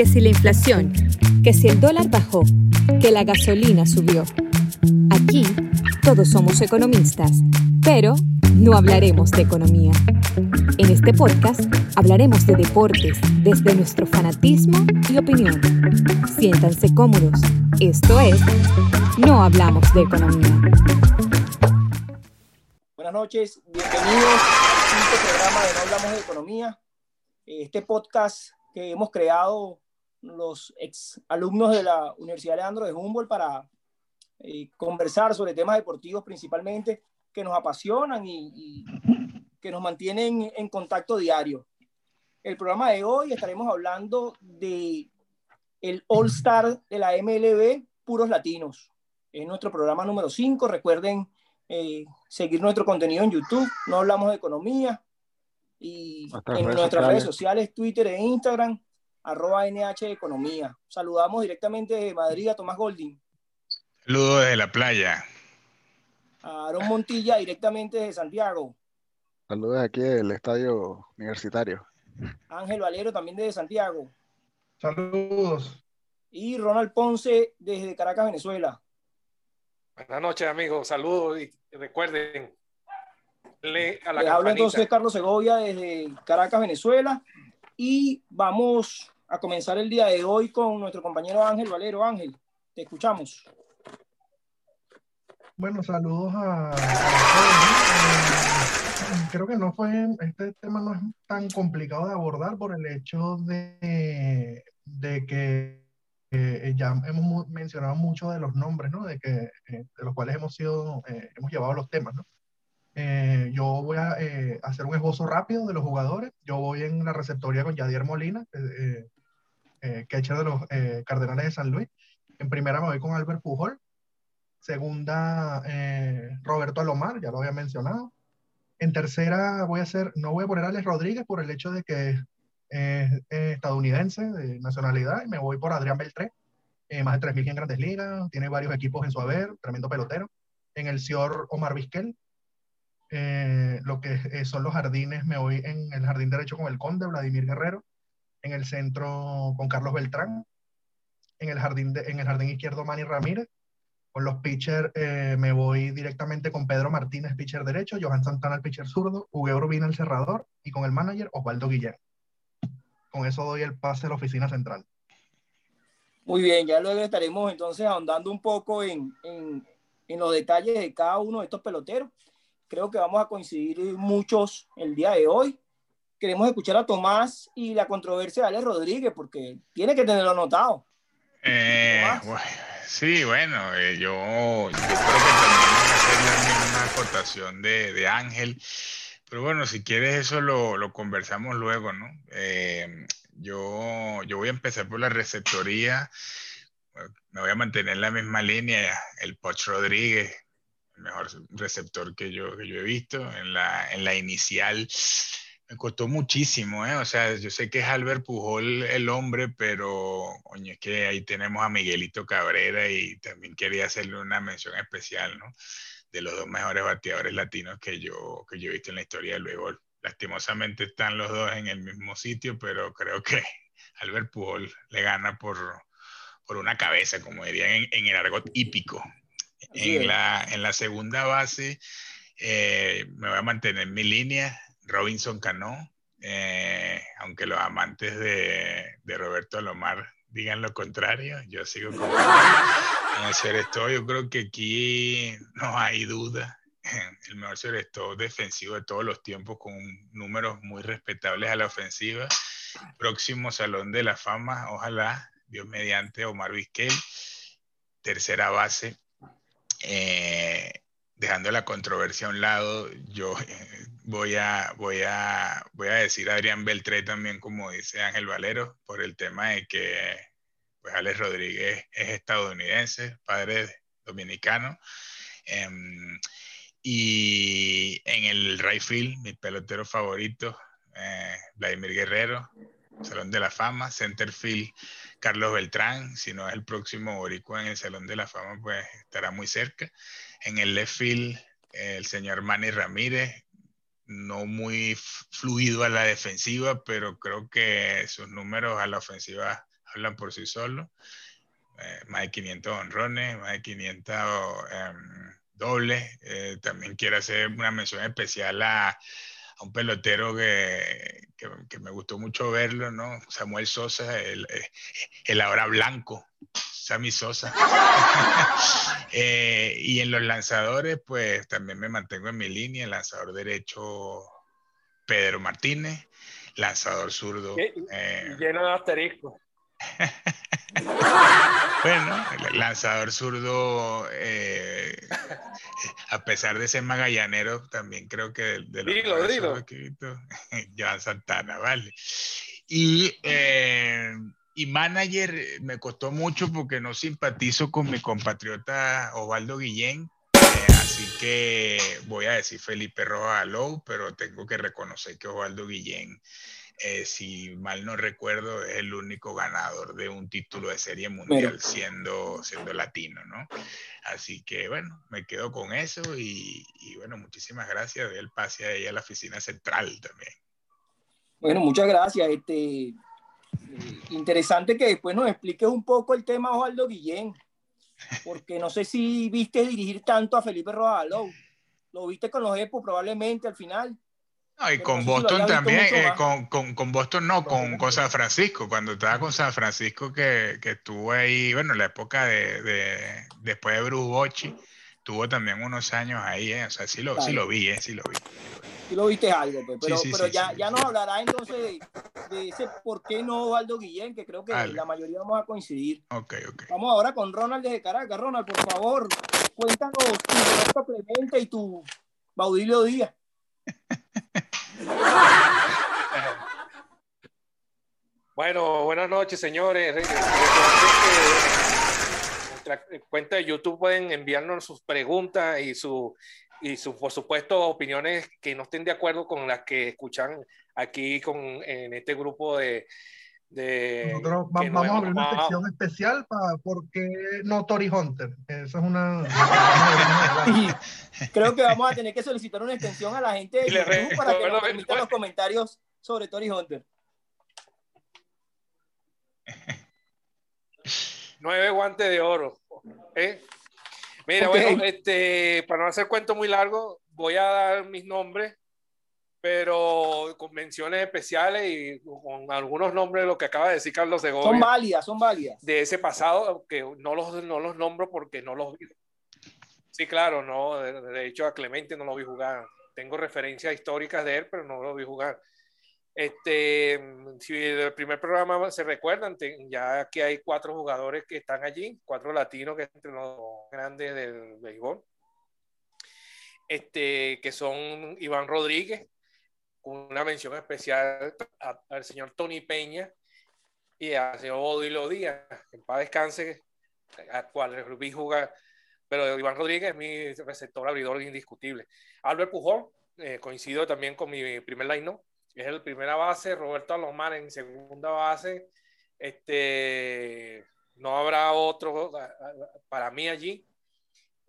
Que si la inflación, que si el dólar bajó, que la gasolina subió. Aquí todos somos economistas, pero no hablaremos de economía. En este podcast hablaremos de deportes desde nuestro fanatismo y opinión. Siéntanse cómodos. Esto es No Hablamos de Economía. Buenas noches, bienvenidos a este programa de No Hablamos de Economía. Este podcast que hemos creado los ex alumnos de la Universidad Leandro de Humboldt para eh, conversar sobre temas deportivos principalmente que nos apasionan y, y, que nos mantienen en contacto diario. El programa de hoy estaremos hablando de el All Star de la MLB Puros Latinos. Es nuestro programa número 5. Recuerden eh, seguir nuestro contenido en YouTube. No hablamos de economía. Y en redes nuestras sociales. redes sociales, Twitter e Instagram, arroba NH Economía. Saludamos directamente de Madrid a Tomás Golding. Saludos desde la playa. A Aaron Montilla directamente desde Santiago. Saludos aquí del Estadio Universitario. Ángel Valero también desde Santiago. Saludos. Y Ronald Ponce desde Caracas, Venezuela. Buenas noches, amigos. Saludos y recuerden. Le a la Les habla entonces Carlos Segovia desde Caracas, Venezuela. Y vamos a comenzar el día de hoy con nuestro compañero Ángel Valero. Ángel, te escuchamos. Bueno, saludos a, a creo que no fue, este tema no es tan complicado de abordar por el hecho de, de que eh, ya hemos mencionado mucho de los nombres, ¿no? De, que, eh, de los cuales hemos sido, eh, hemos llevado los temas, ¿no? Eh, yo voy a hacer un esbozo rápido de los jugadores. Yo voy en la receptoría con Yadier Molina, catcher de los Cardenales de San Luis. En primera me voy con Albert Pujol. Segunda, eh, Roberto Alomar, ya lo había mencionado. En tercera voy a hacer, no voy a poner a Alex Rodríguez por el hecho de que es estadounidense de nacionalidad y me voy por Adrián Beltré, eh, más de 3.000 en grandes ligas, tiene varios equipos en su haber, tremendo pelotero. En el Sior Omar Vizquel, eh, lo que eh, son los jardines, me voy en el jardín derecho con el Conde, Vladimir Guerrero, en el centro con Carlos Beltrán, en el jardín, de, en el jardín izquierdo Manny Ramírez, con los pitchers eh, me voy directamente con Pedro Martínez, pitcher derecho, Johan Santana, el pitcher zurdo, Hugo Urbina, el cerrador, y con el manager Osvaldo Guillén. Con eso doy el pase a la oficina central. Muy bien, ya luego estaremos entonces ahondando un poco en, en, en los detalles de cada uno de estos peloteros. Creo que vamos a coincidir muchos el día de hoy. Queremos escuchar a Tomás y la controversia de Alex Rodríguez, porque tiene que tenerlo anotado. Eh, bueno, sí, bueno, eh, yo, yo, creo que también voy a hacer misma acotación de, de, Ángel, pero bueno, si quieres eso lo, lo conversamos luego, ¿no? Eh, yo, yo voy a empezar por la receptoría, me voy a mantener en la misma línea, el Poch Rodríguez, el mejor receptor que yo, que yo he visto, en la, en la inicial me costó muchísimo, ¿eh? O sea, yo sé que es Albert Pujol el hombre, pero, oye, es que ahí tenemos a Miguelito Cabrera y también quería hacerle una mención especial, ¿no? De los dos mejores bateadores latinos que yo, que yo he visto en la historia del béisbol. Lastimosamente están los dos en el mismo sitio, pero creo que Albert Pujol le gana por, por una cabeza, como dirían en, en el argot hípico. En la, en la segunda base eh, me voy a mantener mi línea Robinson Cano, eh, aunque los amantes de, de, Roberto Alomar digan lo contrario, yo sigo con el Ceresto. Yo creo que aquí no hay duda. El mejor Ceresto defensivo de todos los tiempos, con números muy respetables a la ofensiva. Próximo Salón de la Fama, ojalá, Dios mediante, Omar Vizquel. Tercera base. Eh, dejando la controversia a un lado, yo eh, voy a, voy a, voy a decir a Adrián Beltré también, como dice Ángel Valero, por el tema de que pues, Alex Rodríguez es estadounidense, padre dominicano. Eh, y en el right field, mi pelotero favorito, eh, Vladimir Guerrero, Salón de la Fama, center field, Carlos Beltrán, si no es el próximo boricua en el Salón de la Fama, pues estará muy cerca. En el left field, el señor Manny Ramírez, no muy fluido a la defensiva, pero creo que sus números a la ofensiva hablan por sí solos. Eh, más de 500 honrones, más de 500 em, dobles. Eh, también quiero hacer una mención especial a, un pelotero que, que, me gustó mucho verlo, ¿no? Samuel Sosa, el, el ahora blanco, Sammy Sosa. Eh, y en los lanzadores, pues también me mantengo en mi línea, el lanzador derecho Pedro Martínez, lanzador zurdo. Eh, lleno de asterisco. bueno, el lanzador zurdo, eh, a pesar de ser magallanero, también creo que de, los dilo, dilo. Joan Santana, vale. Y, eh, y manager me costó mucho porque no simpatizo con mi compatriota Osvaldo Guillén, así que voy a decir Felipe Rojas Alou, pero tengo que reconocer que Osvaldo Guillén eh, si mal no recuerdo, es el único ganador de un título de serie mundial siendo, siendo latino, ¿no? Así que bueno, me quedo con eso y, bueno, muchísimas gracias. el pase ahí a la oficina central también. Bueno, muchas gracias. Este, eh, interesante que después nos expliques un poco el tema Osvaldo Guillén, porque no sé si viste dirigir tanto a Felipe Rojaló. Lo viste con los EPO probablemente al final y con Boston también, eh, con, con, con, Boston no, con, con, San Francisco, cuando estaba con San Francisco que, que estuvo ahí, bueno, la época de, de después de Bruce Bochy, tuvo también unos años ahí, eh, o sea, sí lo, sí lo vi, eh, sí lo vi. Sí lo viste algo, pues, pero, pero ya, ya nos hablará entonces de, de, ese por qué no Waldo Guillén, que creo que la mayoría vamos a coincidir. Ok, ok. Vamos ahora con Ronald desde Caracas. Ronald, por favor, cuéntanos tu Clemente y tu Baudilio Díaz. Bueno, buenas noches, señores. Nuestra cuenta de YouTube pueden enviarnos sus preguntas y su y su, por supuesto opiniones que no estén de acuerdo con las que escuchan aquí con, en este grupo de, nosotros vamos a abrir una sección especial para por qué no Tori Hunter. Eso es una. creo que vamos a tener que solicitar una extensión a la gente de YouTube para que nos permitan los comentarios sobre Tori Hunter. Nueve guantes de oro. ¿eh? Mira, bueno, este, para no hacer cuento muy largo, voy a dar mis nombres pero con menciones especiales y con algunos nombres, lo que acaba de decir Carlos Segovia. Son válidas, son válidas. De ese pasado, que no los, no los nombro porque no los vi. Sí, claro, no, de, hecho a Clemente no lo vi jugar. Tengo referencias históricas de él, pero no lo vi jugar. Este, si del primer programa se recuerdan, ya que hay cuatro jugadores que están allí, cuatro latinos que entre los grandes del béisbol, este, que son Iván Rodríguez, una mención especial al señor Tony Peña y al señor Odilo Díaz, en paz descanse, a cual vi jugar, pero Iván Rodríguez es mi receptor abridor indiscutible. Albert Pujol, eh, coincido también con mi primer line es el primera base, Roberto Alomar en segunda base, este, no habrá otro para mí allí.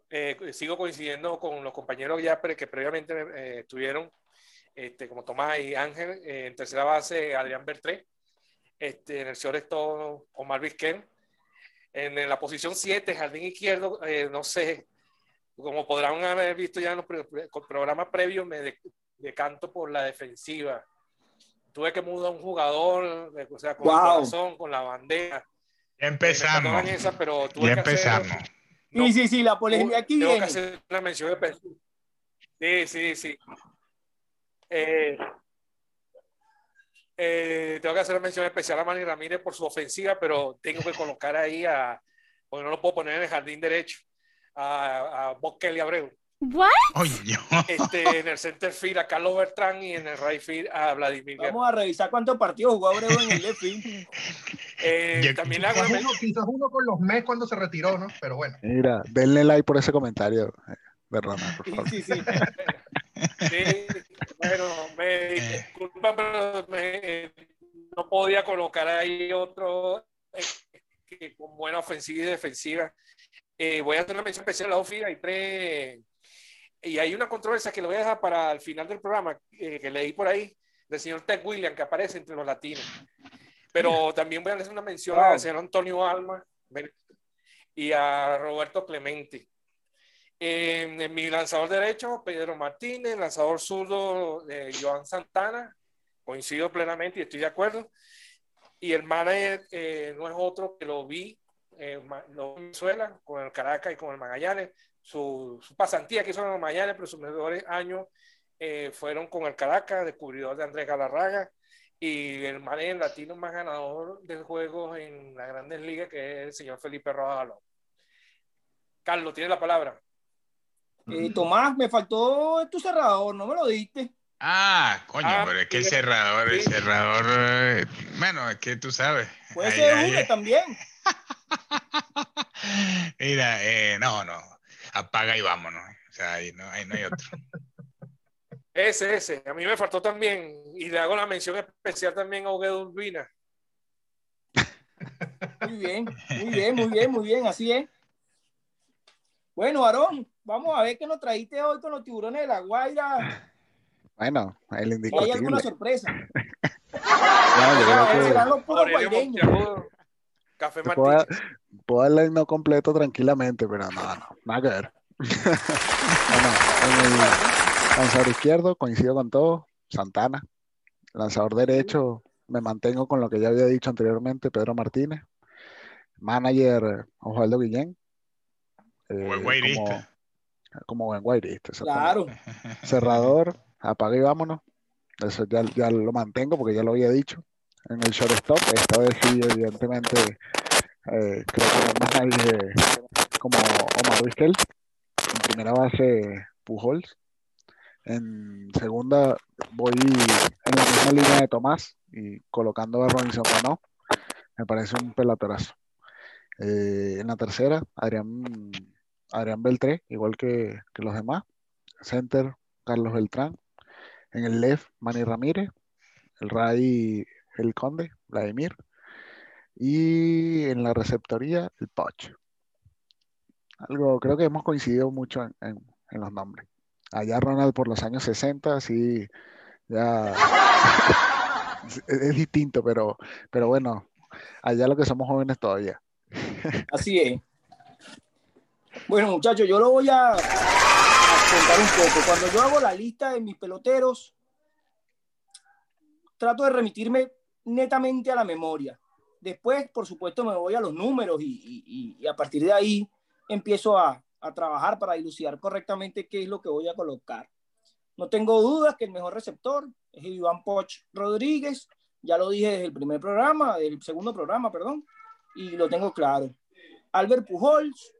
Eh, sigo coincidiendo con los compañeros ya que previamente eh, estuvieron este, como Tomás y Ángel, eh, en tercera base Adrián Bertré, este, en el shortstop Omar Vizquén, en, la posición 7, jardín izquierdo, eh, no sé, como podrán haber visto ya en los programas previos, me decanto por la defensiva. Tuve que mudar un jugador, o sea, con el corazón, con la bandera. Empezamos. Esa, pero ya empezamos. sí, sí, sí, la polémica aquí tengo que hacer una mención Sí, sí, sí. Eh, eh, tengo que hacer una mención especial a Manny Ramírez por su ofensiva, pero tengo que colocar ahí a, porque no lo puedo poner en el jardín derecho, a, a Bob Kelly Abreu. Este, en el center field a Carlos Bertrán y en el right field a Vladimir. Vamos a revisar cuántos partidos jugó Abreu en el left field. Eh, también quizás, uno, quizás uno con los Mets cuando se retiró, ¿no? Pero bueno. Mira, denle like por ese comentario, eh, por favor. Sí, sí, sí. Bueno, me eh. disculpa, pero no podía colocar ahí otro eh, con buena ofensiva y defensiva. Eh, voy a hacer una mención especial a la OFI. Hay tres, y hay una controversia que lo voy a dejar para el final del programa, que leí por ahí, del señor Ted William, que aparece entre los latinos. Pero también voy a hacer una mención a al señor Antonio Alma y a Roberto Clemente. En, mi lanzador derecho, Pedro Martínez, lanzador zurdo de Joan Santana, coincido plenamente y estoy de acuerdo. Y el manager eh, no es otro que lo vi eh, en Venezuela con el Caracas y con el Magallanes. Su, su pasantía que hizo en el Magallanes, pero sus mejores años eh, fueron con el Caracas, descubridor de Andrés Galarraga y el manager latino más ganador de juegos en las grandes ligas, que es el señor Felipe Rojas Carlos, tiene la palabra. Eh, Tomás, me faltó tu cerrador, no me lo diste. Ah, coño, ah, pero es que el cerrador, el cerrador, eh, bueno, es que tú sabes. Puede ser también. Mira, eh, no, no, apaga y vámonos. O sea, ahí no, ahí no hay otro. Ese, ese, a mí me faltó también, y le hago la mención especial también a Oguedo Urbina. Muy bien, muy bien, muy bien, muy bien, así es. Bueno, Aarón, vamos a ver qué nos trajiste hoy con los tiburones de la Guaira. Bueno, el indicativo. ¿Hay alguna sorpresa? no, yo Café puedo, puedo darle el no completo tranquilamente, pero no, no, nada que ver. bueno, en el lanzador izquierdo, coincido con todo, Santana. Lanzador derecho, me mantengo con lo que ya había dicho anteriormente, Pedro Martínez. Manager, Osvaldo Guillén. buen guairista. Como, buen guairista. Claro. Cerrador, apague y vámonos. Eso ya, ya, lo mantengo porque ya lo había dicho. En el shortstop, esta vez sí, evidentemente, eh, creo que más nadie como Omar Vizquel. En primera base, Pujols. En segunda, voy en la misma línea de Tomás y colocando a Robinson Cano. Me parece un pelatorazo. Eh, en la tercera, Adrián, Adrián Beltré, igual que, que los demás. Center, Carlos Beltrán. En el left, Manny Ramírez. El Ray, el Conde, Vladimir. Y en la receptoría, el Poch. Algo, creo que hemos coincidido mucho en, los nombres. Allá Ronald por los años 60, sí, ya es, distinto, pero, pero bueno, allá lo que somos jóvenes todavía. Así es. Bueno, muchachos, yo lo voy a, contar un poco. Cuando yo hago la lista de mis peloteros, trato de remitirme netamente a la memoria. Después, por supuesto, me voy a los números y, a partir de ahí empiezo a, trabajar para dilucidar correctamente qué es lo que voy a colocar. No tengo dudas que el mejor receptor es Iván Poch Rodríguez. Ya lo dije desde el primer programa, del segundo programa, perdón, y lo tengo claro. Albert Pujols,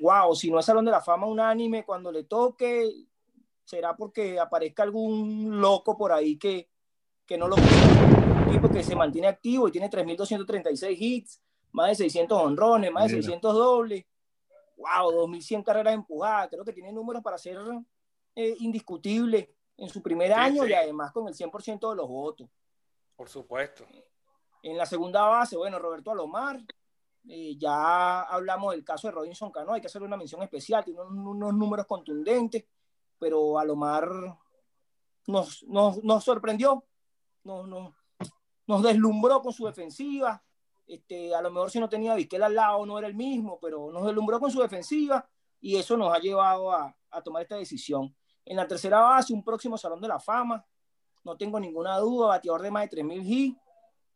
wow, si no es Salón de la Fama unánime, cuando le toque, será porque aparezca algún loco por ahí que, que no lo tipo que se mantiene activo y tiene 3.236 hits, más de 600 honrones, más de 600 dobles, wow, 2.100 carreras empujadas, creo que tiene números para ser eh, indiscutible en su primer año y además con el 100% de los votos. Por supuesto. En la segunda base, bueno, Roberto Alomar, eh, ya hablamos del caso de Robinson Cano, hay que hacerle una mención especial, tiene unos, números contundentes, pero Alomar nos, nos, nos sorprendió, nos, nos, nos, deslumbró con su defensiva. Este, a lo mejor si no tenía Vizquel al lado no era el mismo, pero nos deslumbró con su defensiva y eso nos ha llevado a, a tomar esta decisión. En la tercera base, un próximo Salón de la Fama, no tengo ninguna duda, bateador de más de 3.000 hits,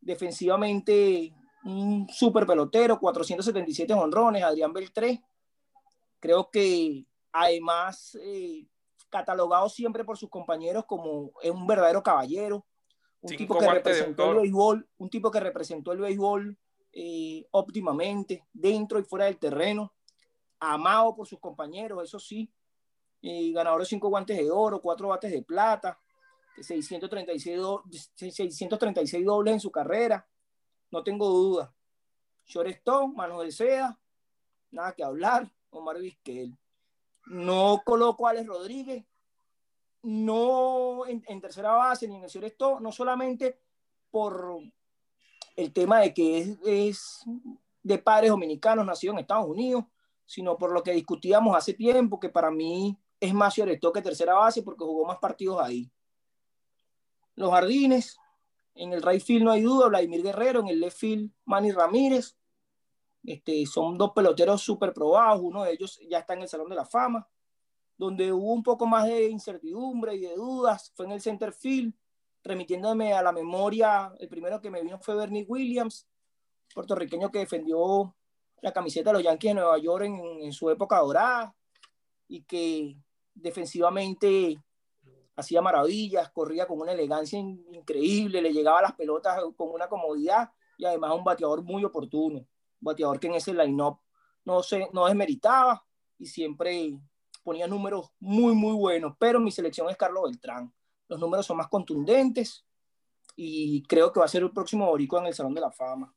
defensivamente un super pelotero, 477 honrones, Adrián Beltré. Creo que además eh, catalogado siempre por sus compañeros como un verdadero caballero, un tipo que representó el béisbol, un tipo que representó el béisbol eh, óptimamente dentro y fuera del terreno, amado por sus compañeros, eso sí, eh, ganador de cinco guantes de oro, cuatro bates de plata, 636, 636 dobles en su carrera, no tengo duda. Shortstone, Manuel Sea, nada que hablar, Omar Vizquel. No coloco a Alex Rodríguez, no en, tercera base ni en el shortstone, no solamente por el tema de que es, de padres dominicanos, nacido en Estados Unidos, sino por lo que discutíamos hace tiempo, que para mí es más shortstone que tercera base porque jugó más partidos ahí. Los jardines, En el right field no hay duda, Vladimir Guerrero, en el left field Manny Ramírez. Este, son dos peloteros súper probados, uno de ellos ya está en el Salón de la Fama. Donde hubo un poco más de incertidumbre y de dudas fue en el center field, remitiéndome a la memoria, el primero que me vino fue Bernie Williams, puertorriqueño que defendió la camiseta de los Yankees de Nueva York en, en su época dorada y que defensivamente hacía maravillas, corría con una elegancia increíble, le llegaba las pelotas con una comodidad y además un bateador muy oportuno, un bateador que en ese line-up no, se, no desmeritaba y siempre ponía números muy, muy buenos, pero mi selección es Carlos Beltrán. Los números son más contundentes y creo que va a ser el próximo boricua en el Salón de la Fama.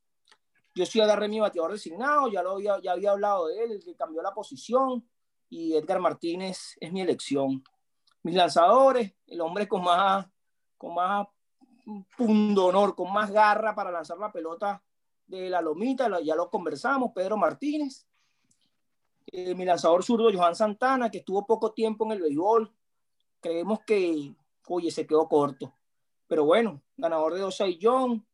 Yo sí agarré mi bateador designado, ya, lo había, ya había hablado de él, el que cambió la posición, y Edgar Martínez es mi elección mis lanzadores, el hombre con más, con más pundonor, con más garra para lanzar la pelota de la lomita, ya lo conversamos, Pedro Martínez. Eh, mi lanzador zurdo, Johan Santana, que estuvo poco tiempo en el béisbol. Creemos que, oye, se quedó corto. Pero bueno, ganador de 2 John,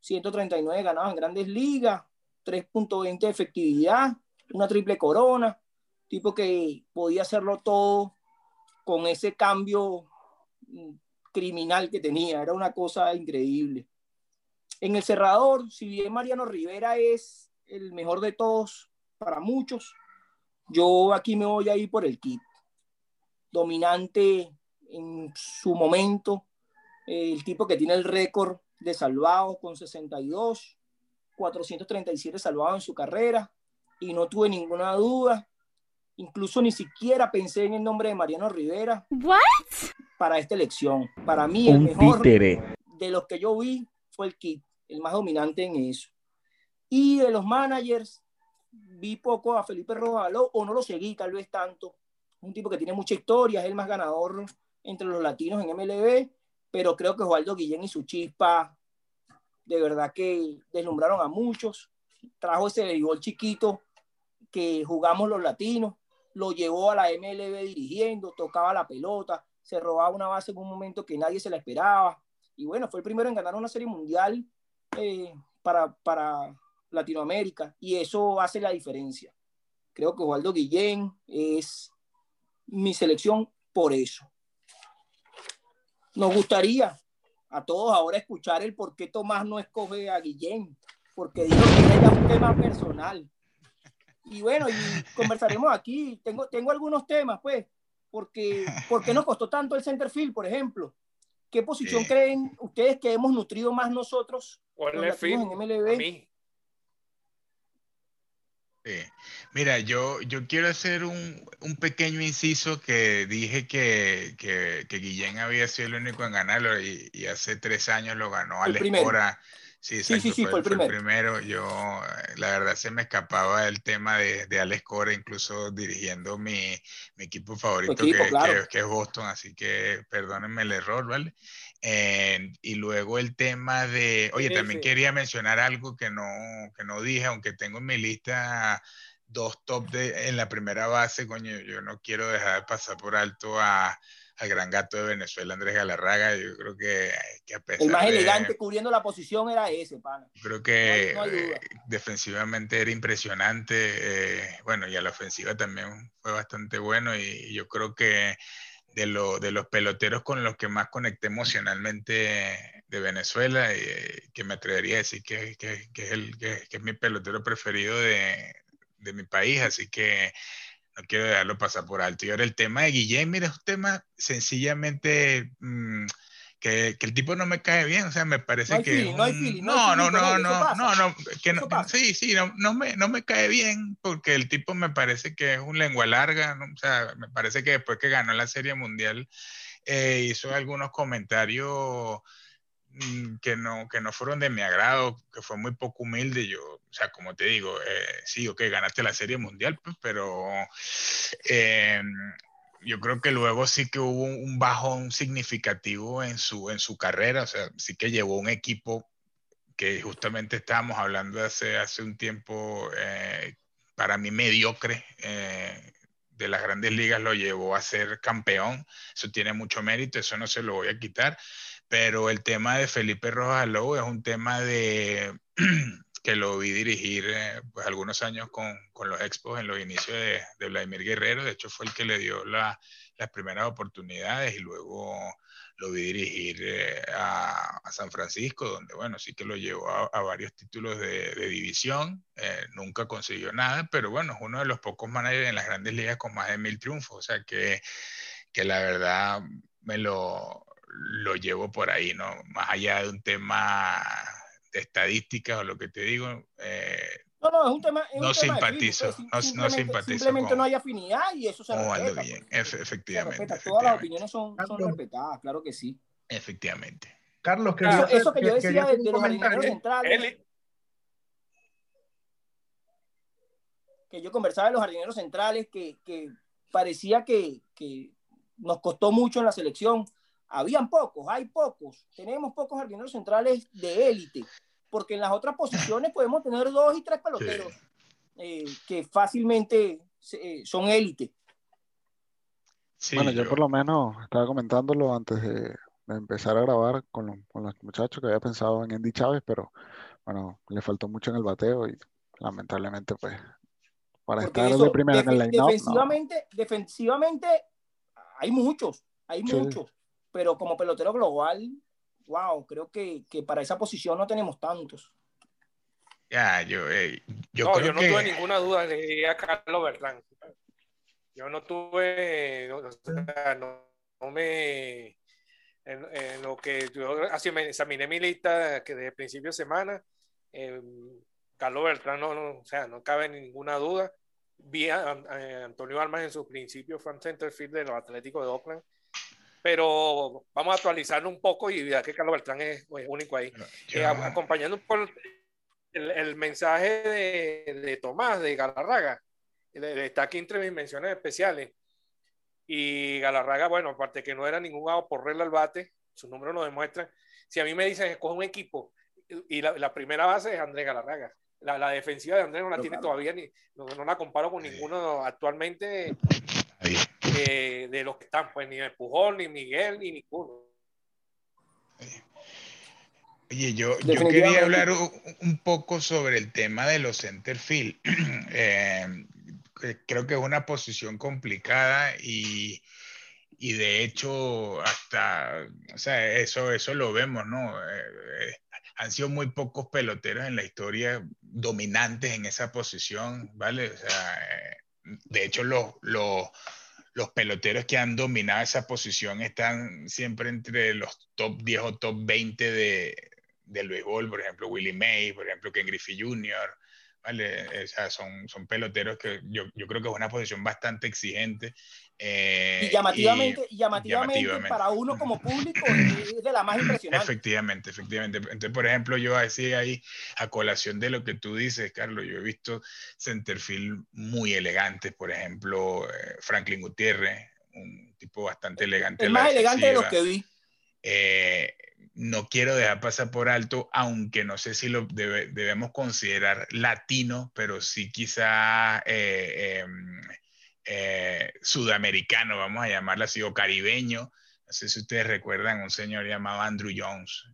139 ganados en grandes ligas, 3.20 de efectividad, una triple corona, tipo que podía hacerlo todo con ese cambio mm, criminal que tenía. Era una cosa increíble. En el cerrador, si bien Mariano Rivera es el mejor de todos para muchos, yo aquí me voy a ir por el kit. Dominante en su momento, el tipo que tiene el récord de salvados con 62, 437 salvados en su carrera, y no tuve ninguna duda Incluso ni siquiera pensé en el nombre de Mariano Rivera. ¿What? Para esta elección. Para mí, el mejor de los que yo vi fue el Kit, el más dominante en eso. Y de los managers, vi poco a Felipe Rojaló, o no lo seguí tal vez tanto. Un tipo que tiene mucha historia, es el más ganador entre los latinos en MLB, pero creo que Osvaldo Guillén y su chispa de verdad que deslumbraron a muchos. Trajo ese gol chiquito que jugamos los latinos lo llevó a la MLB dirigiendo, tocaba la pelota, se robaba una base en un momento que nadie se la esperaba. Y bueno, fue el primero en ganar una serie mundial eh, para, para Latinoamérica y eso hace la diferencia. Creo que Waldo Guillén es mi selección por eso. Nos gustaría a todos ahora escuchar el por qué Tomás no escoge a Guillén, porque dijo que era un tema personal y bueno, y conversaremos aquí. Tengo, tengo algunos temas, pues, porque ¿por qué nos costó tanto el center field, por ejemplo? ¿Qué posición creen ustedes que hemos nutrido más nosotros en MLB? Mira, yo, yo quiero hacer un, un pequeño inciso que dije que, que, que, Guillén había sido el único en ganarlo y, y hace tres años lo ganó Alex Cora Sí, sí, sí, fue, el primero. Yo, la verdad, se me escapaba el tema de, de Alex Cora, incluso dirigiendo mi, mi equipo favorito, que, que, es Boston, así que perdónenme el error, ¿vale? y luego el tema de, oye, también quería mencionar algo que no, que no dije, aunque tengo en mi lista dos top de, en la primera base, coño, yo no quiero dejar de pasar por alto a al gran gato de Venezuela, Andrés Galarraga. Yo creo que, que a pesar El más elegante cubriendo la posición era ese, pana. Creo que eh, defensivamente era impresionante. Eh, bueno, y a la ofensiva también fue bastante bueno. Y, yo creo que de, lo, de los peloteros con los que más conecté emocionalmente de Venezuela, y eh, que me atrevería a decir que, que, que es, el, que, es mi pelotero preferido de, de mi país. Así que no quiero dejarlo pasar por alto. Y ahora el tema de Guillén, mira, es un tema sencillamente mm, que, que, el tipo no me cae bien, o sea, me parece que... no, no, no, no, no, no, no, que no, sí, sí, no, no, me, no me cae bien porque el tipo me parece que es un lengua larga, o sea, me parece que después que ganó la Serie Mundial eh, hizo algunos comentarios que no, que no fueron de mi agrado, que fue muy poco humilde. Yo, o sea, como te digo, eh, sí, ok, ganaste la Serie Mundial, pues, pero eh, yo creo que luego sí que hubo un bajón significativo en su, en su carrera, o sea, sí que llevó un equipo que justamente estábamos hablando hace, hace un tiempo, eh, para mí mediocre, de las grandes ligas lo llevó a ser campeón, eso tiene mucho mérito, eso no se lo voy a quitar, pero el tema de Felipe Rojas Lobo es un tema de que lo vi dirigir eh, pues algunos años con, con, los expos en los inicios de, de, Vladimir Guerrero. De hecho, fue el que le dio la, las primeras oportunidades y luego lo vi dirigir eh, a, a, San Francisco, donde, bueno, sí que lo llevó a, a varios títulos de, de división. Eh, nunca consiguió nada, pero bueno, es uno de los pocos managers en las grandes ligas con más de mil triunfos. O sea que, que la verdad me lo, lo llevo por ahí, ¿no? Más allá de un tema de estadísticas o lo que te digo. Eh, no, no, es un tema. Es no un tema simpatizo, de no, no simpatizo. Simplemente con, no hay afinidad y eso se respeta. Guillén. pues. Efe- Se efectivamente, respeta. Todas las opiniones son, respetadas, claro que sí. Efectivamente. Carlos, hacer- eso que yo que- decía de, los jardineros comentario. centrales, que yo conversaba de los jardineros centrales, que, que parecía que, que nos costó mucho en la selección. Habían pocos, hay pocos. Tenemos pocos jardineros centrales de élite, porque en las otras posiciones podemos tener dos y tres peloteros eh, que fácilmente eh, son élite. Sí, Bueno, yo por lo menos estaba comentándolo antes de, de empezar a grabar con los, con los muchachos que había pensado en Andy Chávez, pero bueno, le faltó mucho en el bateo y lamentablemente pues para Porque estar eso, de primero en el no. defensivamente, defensivamente hay muchos, hay Sí. muchos, pero como pelotero global, wow, creo que, que para esa posición no tenemos tantos. Ya, yo, eh, yo no, creo yo no que tuve ninguna duda de a Carlos Bertrán. Yo no tuve, no, o sea, no, no me, en, en lo que yo así me examiné mi lista que desde principio de semana, eh, Carlos Beltrán no, no, o sea, no cabe ninguna duda. Vi a, a Antonio Almas en sus principios fan center field de los Atléticos de Oakland, pero vamos a actualizarlo un poco y ya que Carlos Beltrán es, es único ahí. Eh, acompañando poco el, el mensaje de, de Tomás de Galarraga, de- está aquí entre mis menciones especiales. Y Galarraga, bueno, aparte que no era ningún avo por regla al bate, sus números lo demuestran. Si a mí me dicen escoge un equipo y la, la primera base es Andrés Galarraga. La, la defensiva de Andrés no la tiene claro. todavía, ni, no, no la comparo con ninguno actualmente ahí. Eh, de los que están, pues ni de Pujol, ni Miguel, ni ninguno. Oye, yo, yo quería hablar un, un poco sobre el tema de los centerfield. Eh, creo que es una posición complicada y, y de hecho hasta, o sea, eso, eso lo vemos, ¿no? Eh, eh, han sido muy pocos peloteros en la historia dominantes en esa posición, ¿vale? O sea, eh, de hecho los, los, los peloteros que han dominado esa posición están siempre entre los top 10 o top 20 de, del béisbol, por ejemplo, Willie May, por ejemplo, Ken Griffey Jr., ¿vale? O sea, son, son peloteros que yo, yo creo que es una posición bastante exigente. Eh, Y llamativamente, y- y llamativamente, llamativamente. para uno como público es de la más impresionante. Efectivamente, efectivamente. Entonces, por ejemplo, yo así ahí, a colación de lo que tú dices, Carlos, yo he visto centerfield muy elegantes, por ejemplo, eh, Franklin Gutiérrez, un tipo bastante elegante. El más elegante de los que vi. Eh, no quiero dejar pasar por alto, aunque no sé si lo debe- debemos considerar latino, pero sí quizá eh, em, eh, sudamericano, vamos a llamarlo así, o caribeño. No sé si ustedes recuerdan un señor llamado Andrew Jones.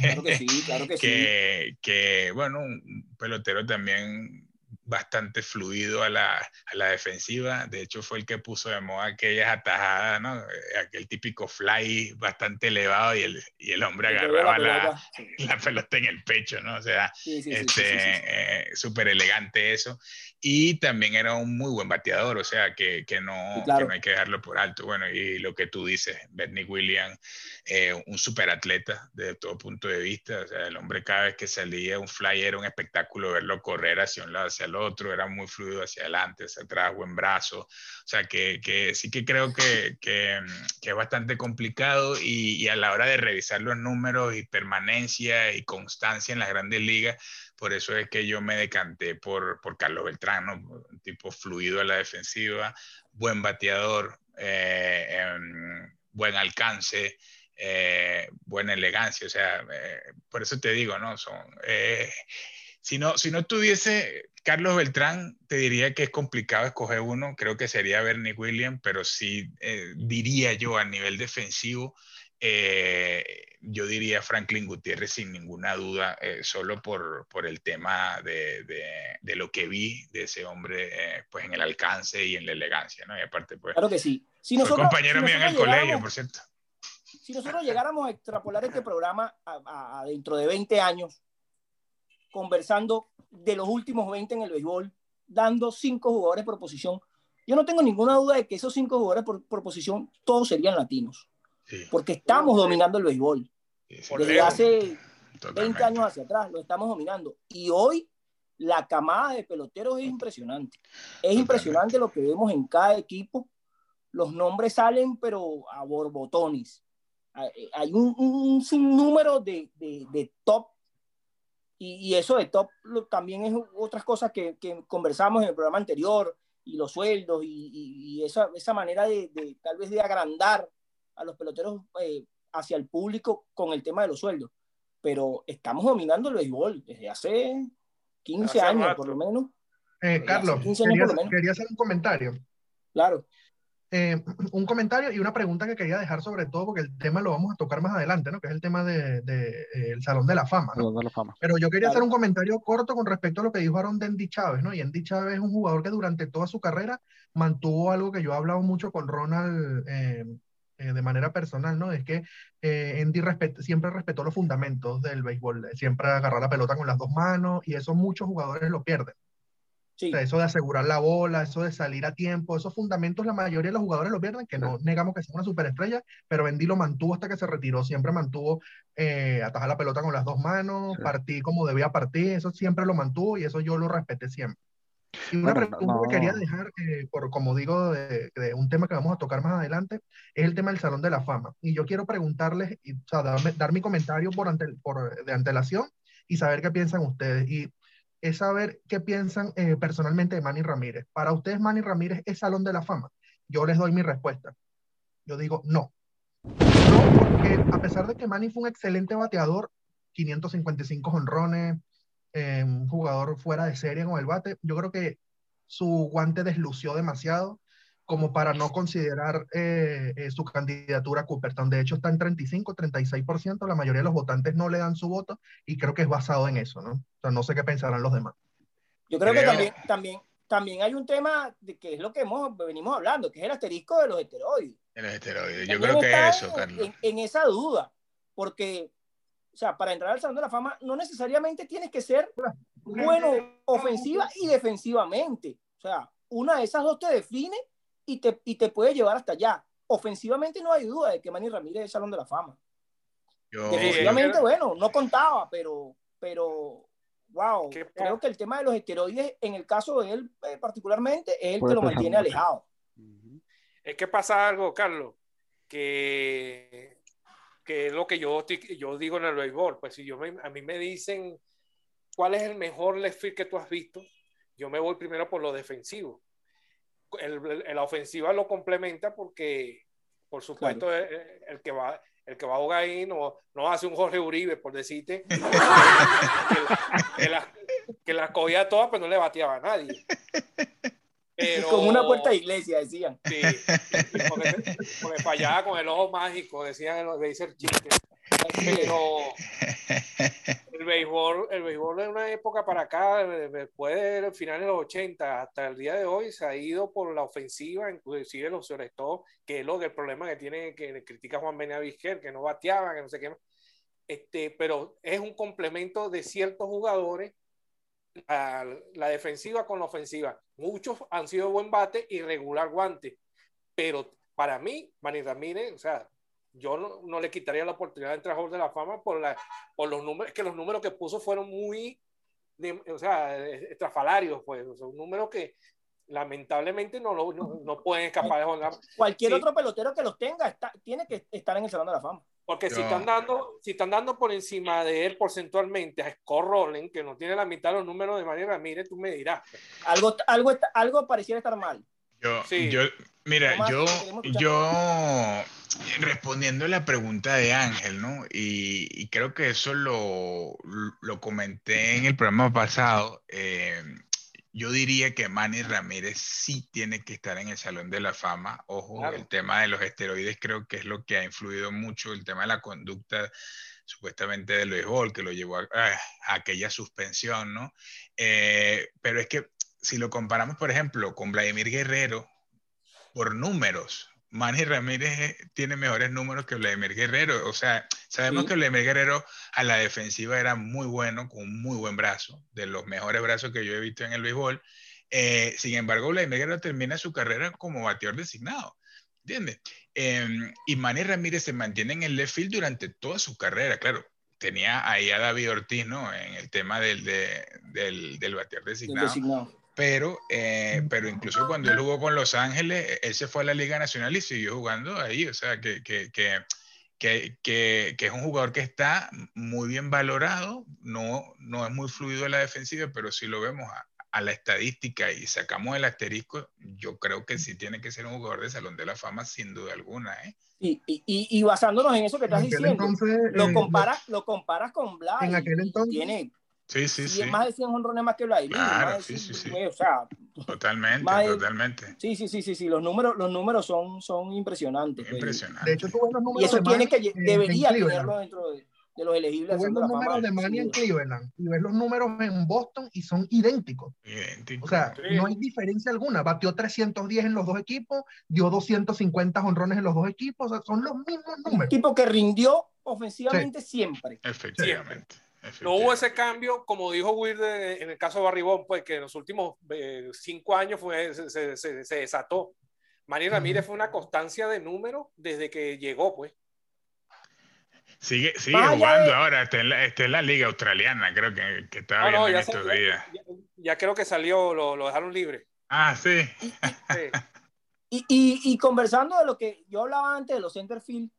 Claro que sí, claro que sí. que, que, bueno, un pelotero también bastante fluido a la, a la defensiva. De hecho, fue el que puso de moda aquellas atajadas, ¿no? Eh, Aquel típico fly bastante elevado y el, y el hombre que agarraba la la, la pelota en el pecho, ¿no? O sea, sí, sí, sí, este, sí, eh, súper elegante eso. Y también era un muy buen bateador, o sea, que, que no, claro. que no hay que dejarlo por alto. Bueno, y lo que tú dices, Bernie Williams, eh, un super atleta desde todo punto de vista. O sea, el hombre cada vez que salía un fly era un espectáculo verlo correr hacia un lado, hacia el otro, era muy fluido hacia adelante, hacia atrás, buen brazo. O sea, que, que sí que creo que, que, que es bastante complicado y, y a la hora de revisar los números y permanencia y constancia en las grandes ligas, por eso es que yo me decanté por, por Carlos Beltrán, ¿no? un tipo fluido a la defensiva, buen bateador, eh, em, buen alcance, eh, buena elegancia, o sea, eh, por eso te digo, ¿no? Son, si no, si no tuviese Carlos Beltrán, te diría que es complicado escoger uno, creo que sería Bernie Williams, pero sí diría yo a nivel defensivo, eh, yo diría Franklin Gutiérrez sin ninguna duda, eh, solo por, por, el tema de, de, lo que vi de ese hombre eh, pues en el alcance y en la elegancia, ¿no? Y aparte, pues... Claro que sí. Si nosotros, compañero mío en el colegio, por cierto. Si nosotros llegáramos a extrapolar este programa a, dentro de 20 años, conversando de los últimos 20 en el béisbol, dando cinco jugadores por posición, yo no tengo ninguna duda de que esos cinco jugadores por, por posición todos serían latinos porque estamos dominando el béisbol. Desde hace 20 años hacia atrás lo estamos dominando. Y hoy la camada de peloteros es impresionante. Es impresionante lo que vemos en cada equipo. Los nombres salen, pero a borbotones. Hay un, un sinnúmero de, de, top. Y, eso de top también es otras cosas que, que, conversamos en el programa anterior, y los sueldos, y, y esa, esa, manera de, de, tal vez de agrandar a los peloteros eh, hacia el público con el tema de los sueldos. Pero estamos dominando el béisbol desde hace 15 años, por lo menos. Eh, Carlos, quería, hacer un comentario. Claro. Eh, un comentario y una pregunta que quería dejar sobre todo, porque el tema lo vamos a tocar más adelante, ¿no? Que es el tema del de, el Salón de la Fama. ¿no? de la Fama. Pero yo quería hacer un comentario corto con respecto a lo que dijo Aaron Dendy Chávez, ¿no? Y Andy Chávez es un jugador que durante toda su carrera mantuvo algo que yo he hablado mucho con Ronald eh, de manera personal, ¿no? Es que eh, Andy siempre respetó los fundamentos del béisbol, siempre agarrar la pelota con las dos manos y eso muchos jugadores lo pierden. Sí. eso de asegurar la bola, eso de salir a tiempo, esos fundamentos la mayoría de los jugadores lo pierden, que no negamos que sea una superestrella, pero Andy lo mantuvo hasta que se retiró, siempre mantuvo eh, atajar la pelota con las dos manos, partir como debía partir, eso siempre lo mantuvo y eso yo lo respeté siempre. Y una pregunta que quería dejar, eh, por, como digo, de, un tema que vamos a tocar más adelante, es el tema del Salón de la Fama. Y yo quiero preguntarles, y, o sea, dar mi comentario por, ante, por de antelación y saber qué piensan ustedes. Y es saber qué piensan eh, personalmente de Manny Ramírez. Para ustedes, Manny Ramírez es Salón de la Fama. Yo les doy mi respuesta. Yo digo no. No, porque a pesar de que Manny fue un excelente bateador, 555 honrones, eh, un jugador fuera de serie con el bate. Yo creo que su guante deslució demasiado como para no considerar eh, eh, su candidatura a Cooperstown. De hecho, está en 35, 36%. La mayoría de los votantes no le dan su voto y creo que es basado en eso, ¿no? O sea, no sé qué pensarán los demás. Yo creo, que también, también, también hay un tema de que es lo que hemos, venimos hablando, que es el asterisco de los esteroides. El esteroides. Yo creo que es eso, Carlos. en, esa duda, porque sea, para entrar al Salón de la Fama no necesariamente tienes que ser bueno ofensiva y defensivamente. O sea, una de esas dos te define y te, y te puede llevar hasta allá. Ofensivamente no hay duda de que Manny Ramírez es el Salón de la Fama. Defensivamente, bueno, no contaba, pero, pero wow, creo que el tema de los esteroides, en el caso de él eh, particularmente, es el que lo mantiene alejado. Es que pasa algo, Carlos, que que es lo que yo, yo digo en el béisbol. Pues si yo a mí me dicen cuál es el mejor left field que tú has visto, yo me voy primero por lo defensivo. El, la ofensiva lo complementa porque, por supuesto, el, que va el que va a jugar ahí no, no hace un Jorge Uribe, por decirte, que, la, que la cogía todas, pero no le bateaba a nadie. Como una puerta de iglesia, decían. Sí, porque, fallaba con el ojo mágico, decían, le dice el chiste. Pero el béisbol, el béisbol de una época para acá, después del final de los 80 hasta el día de hoy, se ha ido por la ofensiva, inclusive los todo que es lo del problema que tiene, que critica Juan Benavisker, que no bateaban, que no sé qué. Este, pero es un complemento de ciertos jugadores la defensiva con la ofensiva. Muchos han sido buen bate y regular guante, pero para mí, Manny Ramírez, o sea, yo no, le quitaría la oportunidad de entrar a de la Fama por, la, por los números, que los números que puso fueron muy, o sea, estrafalarios, pues, un número que lamentablemente no, no, no pueden escapar de jugar. Cualquier otro pelotero que los tenga está, tiene que estar en el Salón de la Fama. Porque si están, dando, si están dando por encima de él porcentualmente a Scott Rowland, que no tiene la mitad de los números de manera, mire, tú me dirás. Algo, algo, algo pareciera estar mal. Yo, yo mira, yo, yo respondiendo a la pregunta de Ángel, ¿no? Y, creo que eso lo, lo, comenté en el programa pasado. Eh, yo diría que Manny Ramírez sí tiene que estar en el Salón de la Fama. Ojo, el tema de los esteroides creo que es lo que ha influido mucho, el tema de la conducta supuestamente del béisbol, que lo llevó a, aquella suspensión, ¿no? Eh, pero es que si lo comparamos, por ejemplo, con Vladimir Guerrero, por números, Manny Ramírez eh, tiene mejores números que Vladimir Guerrero. O sea, sabemos que Vladimir Guerrero a la defensiva era muy bueno, con un muy buen brazo, de los mejores brazos que yo he visto en el béisbol. Eh, sin embargo, Vladimir Guerrero termina su carrera como bateador designado. ¿Entiendes? Em, y Manny Ramírez se mantiene en el left field durante toda su carrera. Claro, tenía ahí a David Ortiz, ¿no? En el tema del, del, del bateador designado pero, eh, pero incluso cuando él jugó con Los Ángeles, él se fue a la Liga Nacional y siguió jugando ahí, o sea, que, que, que, que, es un jugador que está muy bien valorado, no, no es muy fluido en la defensiva, pero si lo vemos a, a, la estadística y sacamos el asterisco, yo creo que sí tiene que ser un jugador de Salón de la Fama sin duda alguna. ¿eh? Y, y, y, basándonos en eso que estás diciendo, lo, eh, comparas, lo comparas con Blas. En aquel entonces. Tiene Sí, sí, sí. Más de 100 honrones más que Vladimir. Claro, sí, sí, sí. O sea, totalmente, totalmente. Sí, sí, sí, sí, sí. Los números, los números son, son impresionantes. Pues. Impresionantes. De hecho, tú ves los números y eso tiene que, debería tenerlo dentro de, de, los elegibles. Tú ves los números de Manny en Cleveland y ves los números en Boston y son idénticos. Idénticos. O sea, no hay diferencia alguna. Batió 310 en los dos equipos, dio 250 honrones en los dos equipos. O sea, son los mismos números. Un tipo que rindió ofensivamente siempre. Efectivamente. No hubo ese cambio, como dijo Weird en el caso de Barribón, pues que en los últimos eh, cinco años fue, se, se, se desató. Manny Ramírez fue una constancia de número desde que llegó, pues. Sigue, sigue jugando ahora, está en, la, está en, la, liga australiana, creo que, que estaba viendo en estos días. Ya, creo que salió, lo, lo dejaron libre. Ah, sí. Y, y, y, conversando de lo que yo hablaba antes de los centerfield,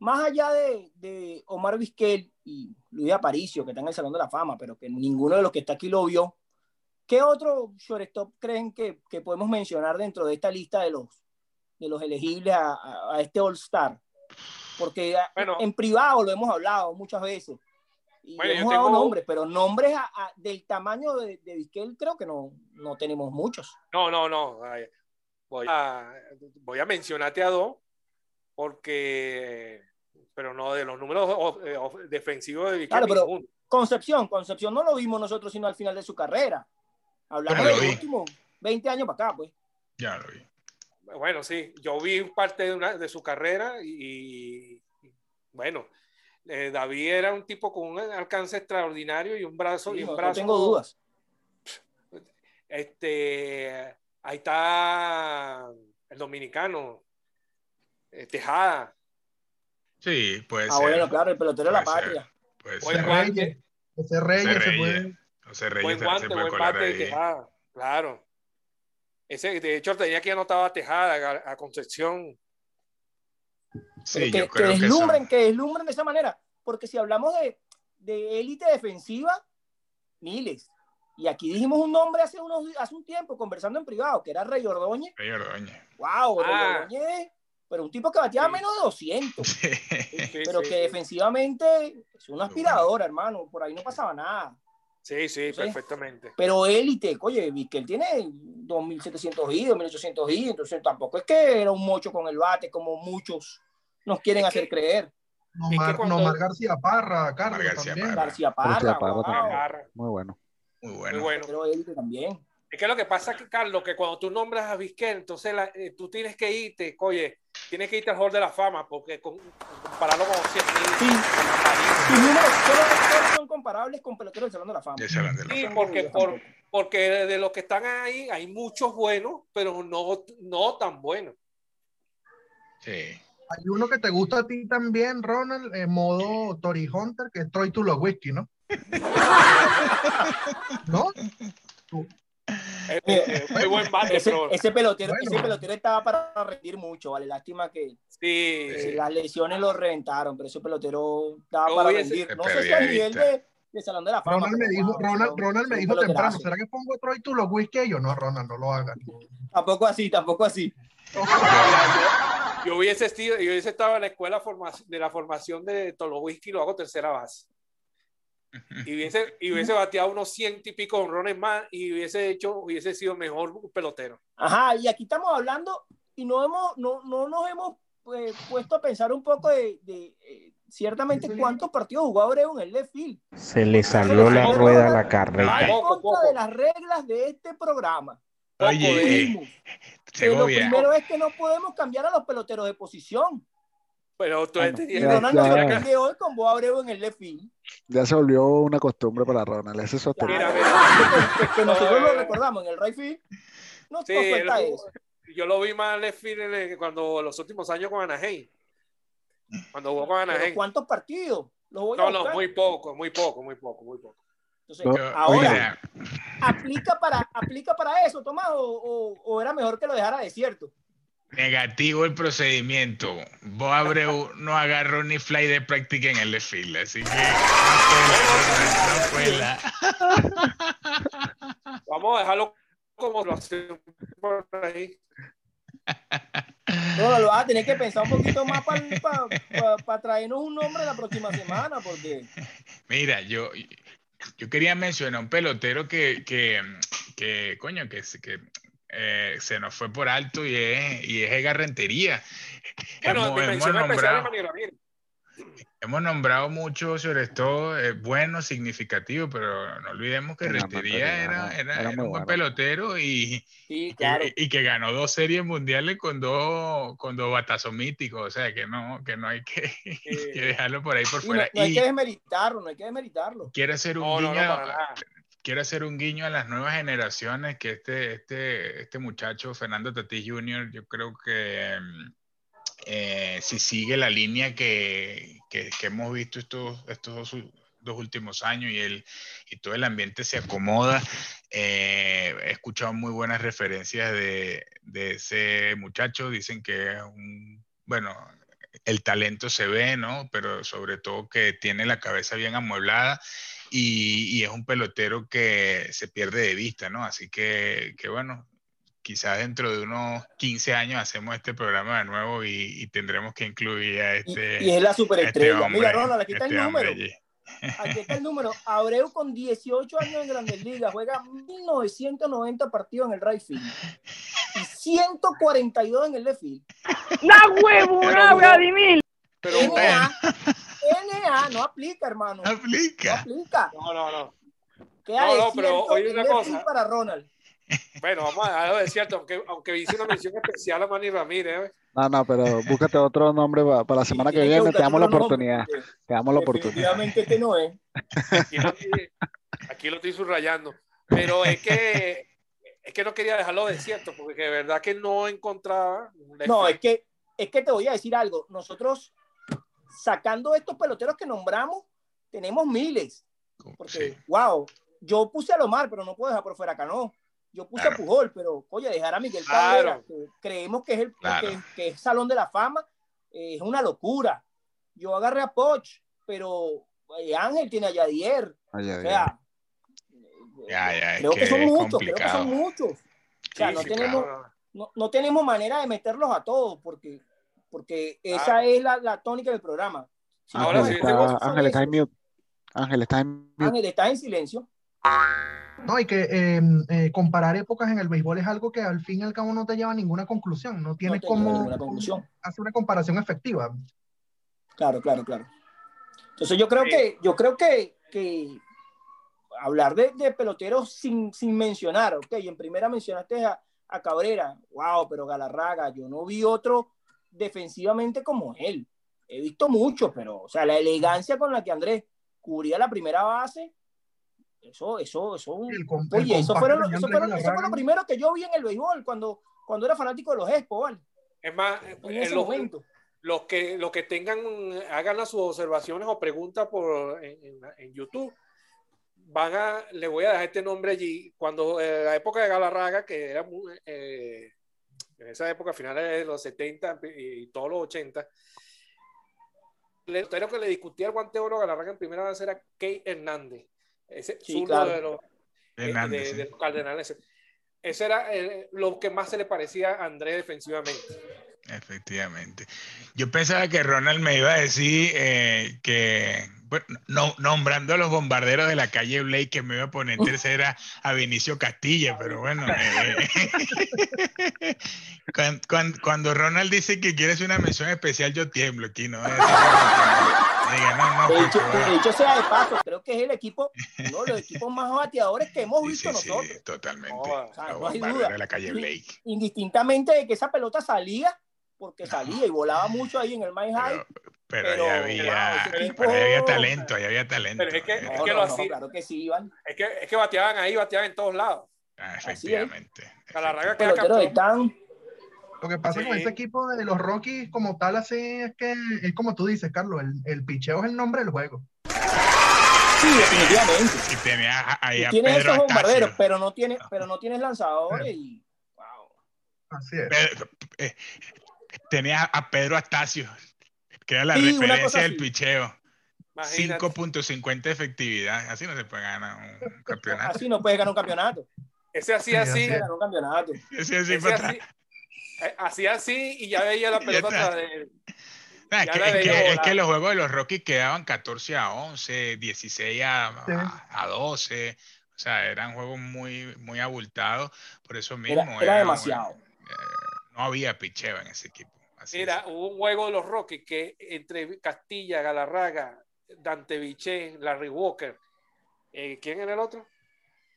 más allá de, de Omar Vizquel y Luis Aparicio, que está en el Salón de la Fama, pero que ninguno de los que está aquí lo vio, ¿qué otro shortstop creen que, que podemos mencionar dentro de esta lista de los, de los elegibles a, a, este All-Star? Porque bueno, en privado lo hemos hablado muchas veces. Y bueno, hemos dado tengo... nombres, pero nombres a, a, del tamaño de, de Vizquel creo que no, no tenemos muchos. No, no, no. Voy a, voy a mencionarte a dos, porque pero no de los números eh, defensivos de claro, pero Concepción, Concepción no lo vimos nosotros sino al final de su carrera. Hablamos de los últimos 20 años para acá, pues. Ya lo vi. Bueno, sí, yo vi parte de, una, de su carrera y, y bueno, eh, David era un tipo con un alcance extraordinario y un brazo. Sí, y un no, brazo no tengo dudas. Este, ahí está el dominicano, eh, Tejada. Sí, puede ah, ser. bueno, claro, el pelotero de la patria. Puede ser. guante, José Reyes, José se Reyes. puede. José Reyes buen se- guante, se puede buen colar bate de. Tejada. Claro. Ese, de hecho, tenía que anotar a Tejada, a, a Concepción. Sí, que, yo que creo que deslumbren, son- que deslumbren de esa manera. Porque si hablamos de, de élite defensiva, miles. Y aquí dijimos un nombre hace, unos, hace un tiempo, conversando en privado, que era Rey Ordóñez. Rey Ordóñez. ¡Wow! Rey Ah. Ordóñez, pero un tipo que bateaba Sí. menos de 200. Sí, pero sí, que sí. defensivamente es una aspiradora, hermano. Por ahí no pasaba nada. Sí, sí, Sí. perfectamente. Pero élite, oye, Vizquel tiene 2.700 i, 2.800 i, entonces tampoco es que era un mocho con el bate como muchos nos quieren Es hacer que- creer. Nomar, cuando- Nomar García Parra, Carlos García también. Parra. García Parra, García Parra wow, también. Agarra. Muy bueno. Muy Muy bueno. bueno. pero élite también. Es que lo que pasa es que, Carlos, que cuando tú nombras a Vizquel, entonces la- eh, tú tienes que irte, oye, tienes que irte al Hall de la Fama, porque con, compararlo con 100 Sí. Sus números solo, son comparables con peloteros del Salón de la Fama. De Salón de la Sí, Fama. porque, por, porque de los que están ahí hay muchos buenos, pero no, no tan buenos. Sí. Hay uno que te gusta a ti también, Ronald, en modo Tori Hunter, que es Troy Tulowitzki, ¿no? ¿No? Eh, eh, muy buen bate, Ese, pero ese pelotero, Bueno. ese pelotero estaba para rendir mucho, vale. Lástima que sí, las lesiones lo reventaron, pero ese pelotero estaba para rendir. No sé si perdía nivel de, de Salón de la Fama. Ronald me dijo, wow, Ronald, me dijo temprano. ¿será que pongo a Troy Tulowitzki? Y yo, no, Ronald, no lo hagas. Tampoco así, tampoco así. Yo hubiese, estido- yo hubiese estado en la escuela de la formación de Tolowisky y lo hago tercera base. Y hubiese, y hubiese bateado unos ciento y pico honrones más y hubiese hecho, hubiese sido mejor pelotero. Ajá, y aquí estamos hablando y no, hemos, no, no nos hemos pues, puesto a pensar un poco de, de eh, ciertamente cuántos partidos jugó Abreu en el left field. Se le salió la rueda a la carrera. En contra de las reglas de este programa. Oye, eh, lo primero es que no podemos cambiar a los peloteros de posición. Pero tú bueno, Ronald ya, hoy con Boa Abreu en el left. Ya se volvió una costumbre para Ronald. Ese es otro. Mira, que, que, nosotros lo recordamos en el right field. No sí, suelta eso. Yo lo vi más left field cuando los últimos años con Anaheim. Cuando jugó con Anaheim. ¿Cuántos partidos? no, no, muy poco, muy poco, muy poco, muy poco. Entonces, no, ahora, ¿aplica para, ¿aplica para eso, Tomás? O, o, o, era mejor que lo dejara desierto? Negativo el procedimiento. Bo Abreu no agarró ni fly de práctica en el desfile, así que no fue la. Vamos a dejarlo como lo hacemos por ahí. No, lo vas a tener que pensar un poquito más para pa, pa, pa traernos un nombre la próxima semana, porque. Mira, yo, yo quería mencionar un pelotero que, que, que coño, que, que eh, se nos fue por alto y es, y es Edgar Rentería. Bueno, hemos, hemos nombrado, hemos nombrado mucho sobre todo eh, bueno, significativo, pero no olvidemos que Rentería era, era, era, era un buen pelotero y, sí, claro. y, y, que ganó dos series mundiales con dos, con dos batazos míticos, o sea que no, que no hay que, eh, que dejarlo por ahí por fuera. No, no, hay que desmeritarlo, no hay que desmeritarlo. Quiero hacer un guiño, quiero hacer un guiño a las nuevas generaciones que este, este, este muchacho, Fernando Tatís Jr., yo creo que eh, si sigue la línea que, que, que hemos visto estos, estos dos, dos, últimos años y, el, y todo el ambiente se acomoda, eh, he escuchado muy buenas referencias de, de ese muchacho, dicen que es un, bueno, el talento se ve, ¿no? Pero sobre todo que tiene la cabeza bien amueblada y, y, es un pelotero que se pierde de vista, ¿no? Así que, que bueno, quizás dentro de unos 15 años hacemos este programa de nuevo y, y tendremos que incluir a este. Y, y es la superestrella. Este hombre, Mira, Ronald, aquí está este el número. Allí. Aquí está el número. Abreu con 18 años en Grandes Ligas juega 1990 partidos en el right field y 142 en el left field. ¡La huevona, Vladimir! Pero NA, NA no aplica, hermano. No aplica. No aplica. No, no, no. Queda no, no, pero oye una cosa. para Ronald. Bueno, vamos a dejarlo de cierto, aunque, aunque hice una mención especial a Manny Ramírez. ¿eh? No, no, pero búscate otro nombre para, para la semana que viene, te damos la oportunidad. Te damos la oportunidad. Definitivamente este no es. Aquí lo, aquí lo estoy subrayando. Pero es que, es que no quería dejarlo de cierto, porque de verdad que no encontraba. No, es que, es que te voy a decir algo. Nosotros, sacando estos peloteros que nombramos, tenemos miles. Porque, sí. wow, yo puse a Lomar, pero no puedo dejar por fuera a Cano. Yo puse claro. a Pujol, pero oye, dejar a Miguel Cabrera, claro. que creemos que es el claro. que, que, es Salón de la Fama, eh, es una locura. Yo agarré a Poch, pero eh, Ángel tiene a Yadier. Ay, o sea, ya, ya, creo que, que son muchos, creo que son muchos. O sea, Sí, no, sí, tenemos, no, no, tenemos manera de meterlos a todos, porque, porque esa es la, la, tónica del programa. Si Ahora sí, está, Ángel está en mute. Ángel está en mute. Ángel está en silencio. No, y que eh, eh, comparar épocas en el béisbol es algo que al fin y al cabo no te lleva a ninguna conclusión, no tienes no como conclusión. hacer una comparación efectiva. Claro, claro, claro. Entonces yo creo sí. que, yo creo que, que hablar de, de, peloteros sin, sin mencionar, ok, en primera mencionaste a, a Cabrera, wow, pero Galarraga, yo no vi otro defensivamente como él. He visto muchos, pero, o sea, la elegancia con la que Andrés cubría la primera base, eso, eso, eso, el, el, oye, eso, fueron, eso, fueron, eso fue lo primero que yo vi en el béisbol cuando, cuando era fanático de los Expos, ¿vale? Es más, en ese los, momento. Los que, los que tengan, hagan las sus observaciones o preguntas por, en, en, en, YouTube, van a, le voy a dejar este nombre allí, cuando eh, la época de Galarraga, que era muy, eh, en esa época, finales de los 70 y, y todos los 80, el que le discutía el guante de oro a Galarraga en primera vez era Key Hernández ese sí, claro. de, los, Hernández, de, de, de, los Cardenales. Ese era eh, lo que más se le parecía a Andrés defensivamente. Efectivamente. Yo pensaba que Ronald me iba a decir eh, que, bueno, no, nombrando a los bombarderos de la calle Blake, que me iba a poner tercera a Vinicio Castilla, pero bueno. eh, cuan- cuan- cuando, Ronald dice que quiere hacer una mención especial, yo tiemblo aquí, ¿no? Diga, no, no, De hecho, de hecho, sea de paso, creo que es el equipo, uno de los equipos más bateadores que hemos Sí, visto sí, sí, nosotros. totalmente. No, o sea, Los no hay duda. de la calle Blake. Indistintamente de que esa pelota salía, porque salía y volaba mucho ahí en el Mile High. Pero, pero, Pero, ahí wow, había, ese equipo- pero ahí había talento, ahí había talento. Pero es que- No, que no, lo no, hacía. claro que sí, Iván. Es que, es que bateaban ahí, bateaban en todos lados. ah, es. efectivamente. Efectivamente. están. Lo que pasa con Sí. este equipo de los Rockies como tal así es que es como tú dices, Carlos, el, el picheo es el nombre del juego. Sí, definitivamente. Y tenía a- ahí Y a tienes Pedro esos bombarderos, pero no tienes, pero no tienes lanzadores y wow. Así es. Pedro- eh, tenía a Pedro Astacio, que era la Sí, referencia del así. picheo. Imagínate. 5.50 de efectividad. Así no se puede ganar un campeonato. Así no puedes ganar un campeonato. Ese así, así Puedes ganar un campeonato. Así, así, ese así, atrás. eh, así y ya veía la pelota de él. Ah, es, que, es que- es que los juegos de los Rockies quedaban 14 a 11, 16 a, Sí. a, a 12. O sea, eran juegos muy, muy abultados. Por eso mismo. Era, era demasiado. eh, no había picheo en ese equipo. Así Mira, es. hubo un juego de los Rockies que entre Castilla, Galarraga, Dante Biché, Larry Walker, eh, ¿quién era el otro?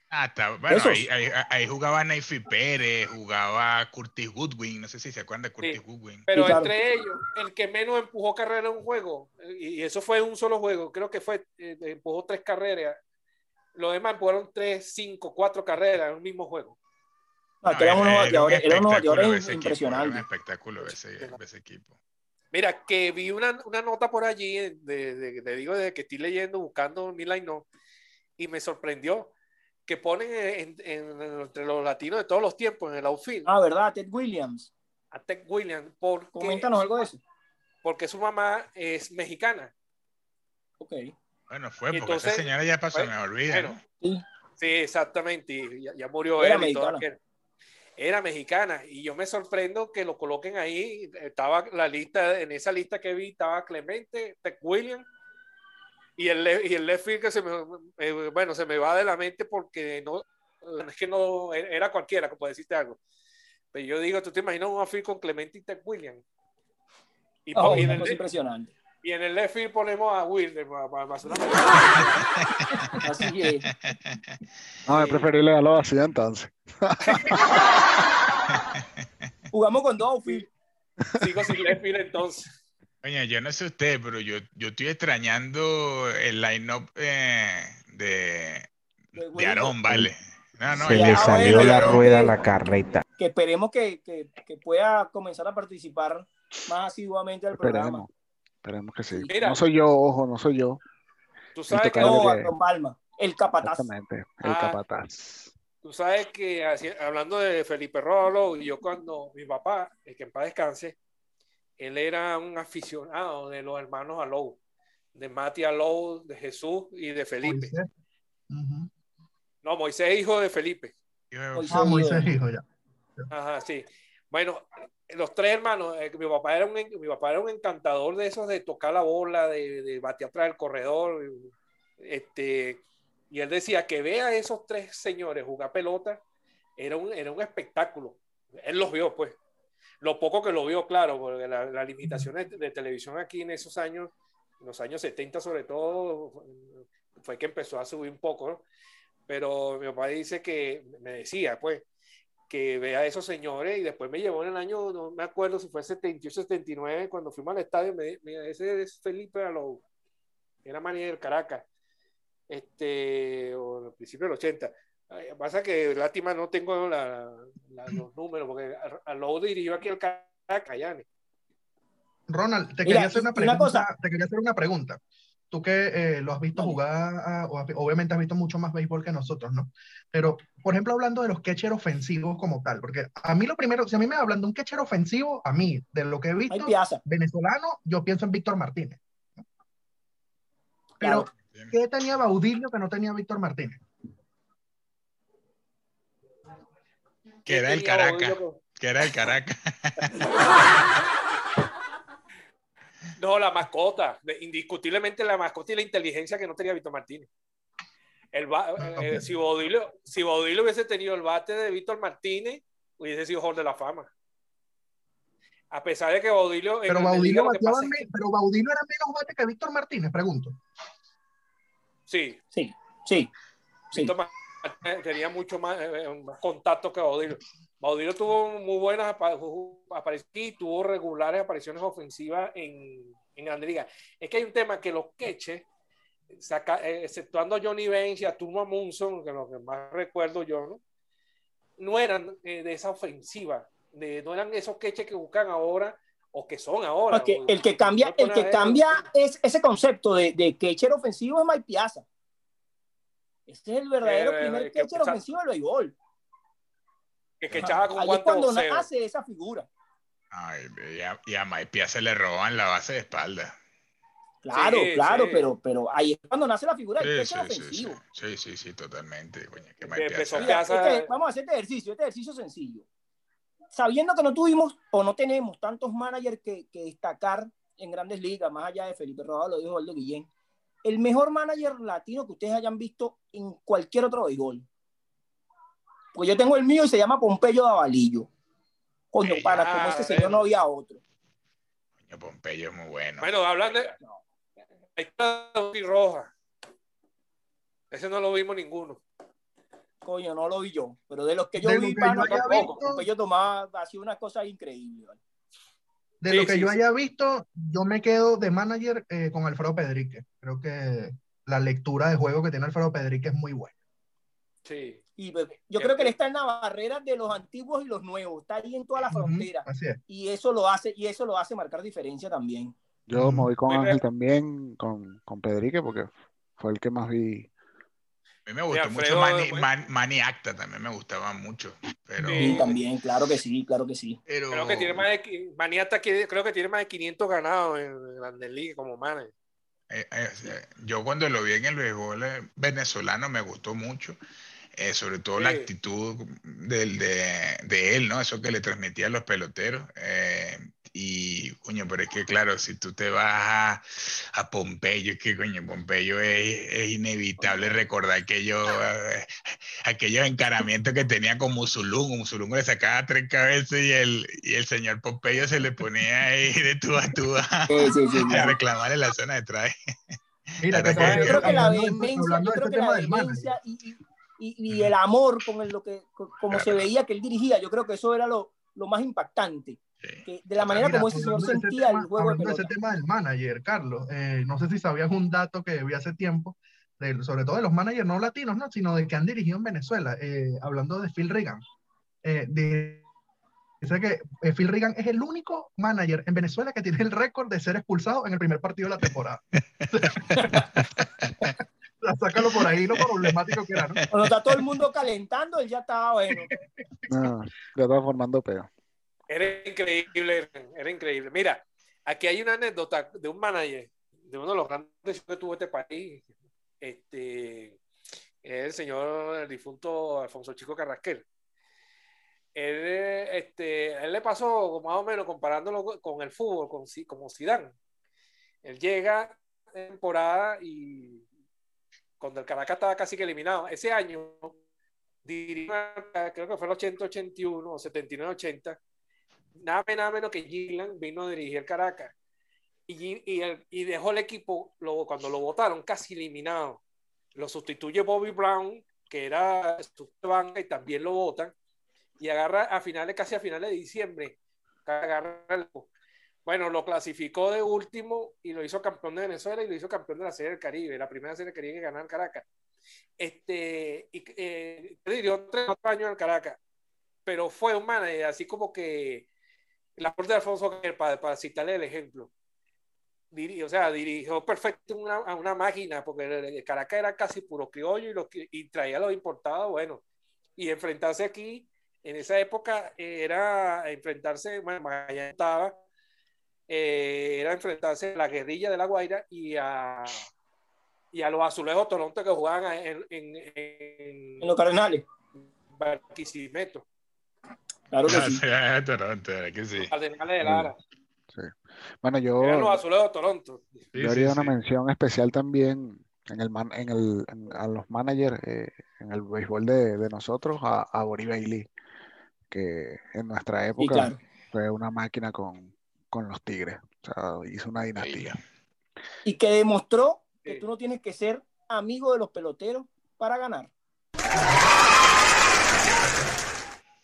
Ah, está- bueno, ahí, ahí- ahí jugaba Neyfi Pérez, jugaba Curtis Goodwin, no sé si se acuerdan de Curtis Sí. Goodwin. Pero entre ellos, el que menos empujó carrera en un juego, y eso fue un solo juego, creo que fue, eh, empujó tres carreras. Los demás empujaron tres, cinco, cuatro carreras en un mismo juego. No, que eran unos era un eran unos espectáculo bateadores ver ese equipo, era un impresionantes. espectáculo ese, ese equipo. Mira, que vi una, una nota por allí, de, de- de- digo, de que estoy leyendo, buscando mi line no, y me sorprendió que ponen en- en- entre los latinos de todos los tiempos en el outfield Ah, ¿verdad? Ted Williams. a Tech Williams porque, Coméntanos algo de eso. porque su mamá es mexicana. Ok. Bueno, fue, Y porque esa entonces, señora ya pasó, bueno, me olvida. bueno, ¿no? Sí. Sí, exactamente. y ya, ya murió Era él y todo aquel. Era mexicana. Y yo me sorprendo que lo coloquen ahí. Estaba la lista, en esa lista que vi, estaba Clemente, Tech Williams. Y el, y el left field que se me, eh, bueno, se me va de la mente porque no, es que no, era cualquiera, como deciste algo. Pero yo digo, ¿tú te imaginas un outfield con Clemente y Tech Williams? Y, Oh, y una cosa impresionante. Y en el left field ponemos a Wilder para, para- para hacer una- Así es. No, es preferible darlo así entonces. Jugamos con dos outfield. Sigo sin left field entonces. Oye, yo no sé usted, pero yo, yo estoy extrañando el line-up eh, de, De. Aarón, ¿vale? No, no, Se le salió la rueda a la carreta. Que esperemos que, que, que pueda comenzar a participar más asiduamente al programa. Esperemos. Esperemos que sí. Mira. No soy yo, ojo, no soy yo. Tú sabes que No, Palma, el capataz. Exactamente. El Ah. capataz. Tú sabes que así- hablando de Felipe Rolo, yo cuando mi papá, el que en paz descanse, él era un aficionado de los hermanos Alou, de Mati Alou, de Jesús y de Felipe. Moisés. No, Moisés hijo de Felipe. Moisés. Ah, Moisés, hijo, ya. Ajá, sí. Bueno, los tres hermanos, eh, mi papá era un, mi papá era un encantador de esos de tocar la bola, de, de batear atrás del corredor. Este, y él decía que vea a esos tres señores jugar pelota, era un, era un espectáculo. Él los vio, pues. Lo poco que lo vio, claro, porque la- las limitaciones de, de televisión aquí en esos años, en los años 70 sobre todo, fue que empezó a subir un poco, ¿no? Pero mi papá dice que, me decía, pues, que vea a esos señores y después me llevó en el año, no me acuerdo si fue 78, 79, cuando fuimos al estadio, me, mira, ese es Felipe Alou, era manager del Caracas, este, o al principio del 80. Ay, Pasa que lástima no tengo la- la- los números, porque Alou dirigió aquí al Caracas, Yane. Ronald, te Mira, quería hacer una una pregunta. cosa. Te quería hacer una pregunta. Tú que eh, lo has visto jugar, o has- obviamente has visto mucho más béisbol que nosotros, ¿no? Pero, por ejemplo, hablando de los catchers ofensivos como tal, porque a mí lo primero, si a mí me hablan de un catcher ofensivo, a mí, de lo que he visto, venezolano, yo pienso en Víctor Martínez. ¿no? Pero, Claro. ¿qué tenía Baudilio que no tenía Víctor Martínez? que era el Caracas, que era el Caracas. No, la mascota. Indiscutiblemente la mascota y la inteligencia que no tenía Víctor Martínez. El eh, si, Baudilio, si Baudilio hubiese tenido el bate de Víctor Martínez, hubiese sido Hall de la Fama. A pesar de que Baudilio. Pero Baudilio, pero Baudilio era menos bate que Víctor Martínez, pregunto. Sí. Sí, sí. Víctor Martínez tenía mucho más, eh, eh, más contacto que Baudilio. Baudillo tuvo muy buenas apariciones y tuvo regulares apariciones ofensivas en, en Liga. Es que hay un tema que los queches, saca, eh, exceptuando a Johnny Benz y a Turma Munson, que lo que más recuerdo yo, ¿no? no eran eh, de esa ofensiva, de, no eran esos queches que buscan ahora o que son ahora. Porque el que cambia, el que cambia es ese concepto de, de catcher ofensivo es Mike Piazza. Este es el verdadero eh, primer catcher ofensivo del béisbol que, echaba con Ahí cuando nace esa figura. Ay, y a, y a Maipia se le roban la base de espalda. Claro, claro, Pero, pero ahí es cuando nace la figura del sí, ofensivo. Sí, sí, sí, totalmente. Coño, que este, vamos a hacer este ejercicio, este ejercicio sencillo. Sabiendo que no tuvimos o no tenemos tantos managers que, que destacar en grandes ligas, más allá de Felipe Rodado, lo dijo Aldo Guillén, el mejor manager latino que ustedes hayan visto en cualquier otro béisbol. Pues yo tengo el mío y se llama Pompeyo Davalillo. Coño, para como este señor no había otro. Coño, Pompeyo es muy bueno. Bueno, hablan de. Ahí está Roja. Ese no lo vimos ninguno. Coño, no lo vi yo. Pero de los que yo vi, para tampoco. Pompeyo tomaba, hacía unas cosas increíbles. De lo que yo haya visto, yo me quedo de manager eh, con Alfredo Pedrique. Creo que la lectura de juego que tiene Alfredo Pedrique es muy buena. Sí. Y pues, yo creo que él está en la barrera de los antiguos y los nuevos, está ahí en toda la frontera. Y eso lo hace, y eso lo hace marcar diferencia también. Yo me voy con Ángel también, con, con Pedrique, porque fue el que más vi. A mí me gustó mucho Mani, Acta, también me gustaba mucho. Pero... Sí, también, claro que sí, claro que sí. Pero... Creo que tiene más de, Mani Acta creo que tiene más de 500 ganados en Grandes Ligas como manager. Eh, eh, yo cuando lo vi en el béisbol eh, venezolano me gustó mucho. Eh, sobre todo la actitud del, de, de, él, ¿no? Eso que le transmitía a los peloteros. Eh, y, coño, pero es que, claro, si tú te vas a, a Pompeyo, es que, coño, Pompeyo es, es inevitable recordar aquellos, eh, aquellos encaramientos que tenía con Musulungo. Musulungo le sacaba tres cabezas y el, y el señor Pompeyo se le ponía ahí de tú a tú a, a reclamar en la zona de traje. Mira, yo creo que la vehemencia, yo creo que la vehemencia y, y, el amor con lo que, como se veía que él dirigía, yo creo que eso era lo, lo más impactante. de la manera como ese señor sentía el juego. de, ese tema del manager, Carlos, eh, no sé si sabías un dato que vi hace tiempo, sobre todo de los managers no latinos, ¿no? sino de que han dirigido en Venezuela, eh, hablando de Phil Reagan. Eh, dice que Phil Reagan es el único manager en Venezuela que tiene el récord de ser expulsado en el primer partido de la temporada. sácalo por ahí, lo problemático que era, ¿no? Cuando está todo el mundo calentando, él ya estaba bueno. No, ya estaba formando peo. Era increíble, era increíble. Mira, aquí hay una anécdota de un manager, de uno de los grandes que tuvo este país, este, el señor el difunto Alfonso Chico Carrasquel. Él, este, él le pasó más o menos comparándolo con el fútbol, con, como Zidane. Él llega temporada y cuando el Caracas estaba casi que eliminado. Ese año, creo que fue el 80-81 o 79-80, nada, nada menos que Gillan vino a dirigir el Caracas. Y, y, dejó el equipo, lo, cuando lo votaron, casi eliminado. Lo sustituye Bobby Brown, que era su banca, y también lo votan. Y agarra a finales, casi a finales de diciembre, agarra el, bueno, lo clasificó de último y lo hizo campeón de Venezuela y lo hizo campeón de la Serie del Caribe, la primera Serie del Caribe que ganó en Caracas. Este, y eh, dirigió tres años en Caracas, pero fue un manager, así como que la corte de Alfonso para, para citarle el ejemplo. o sea, dirigió perfecto una, a una máquina, porque Caracas era casi puro criollo y, lo, y traía los importados, bueno, y enfrentarse aquí, en esa época era enfrentarse, bueno, allá estaba eh, era enfrentarse a la guerrilla de la Guaira y a, y a los azulejos Toronto que jugaban en, en, en, los Cardenales. Barquisimeto. Claro que sí. Ah, Toronto, ¿verdad que sí. Cardenales de Lara. Sí. Bueno, yo, Eran los azulejos de Toronto. Sí, yo sí, haría una sí. mención especial también en el man- en el, en- a los managers eh, en el béisbol de, de nosotros, a, a Bori Bailey, que en nuestra Sí, época claro. fue una máquina con, con los Tigres. O sea, hizo una dinastía. Y que demostró que tú no tienes que ser amigo de los peloteros para ganar.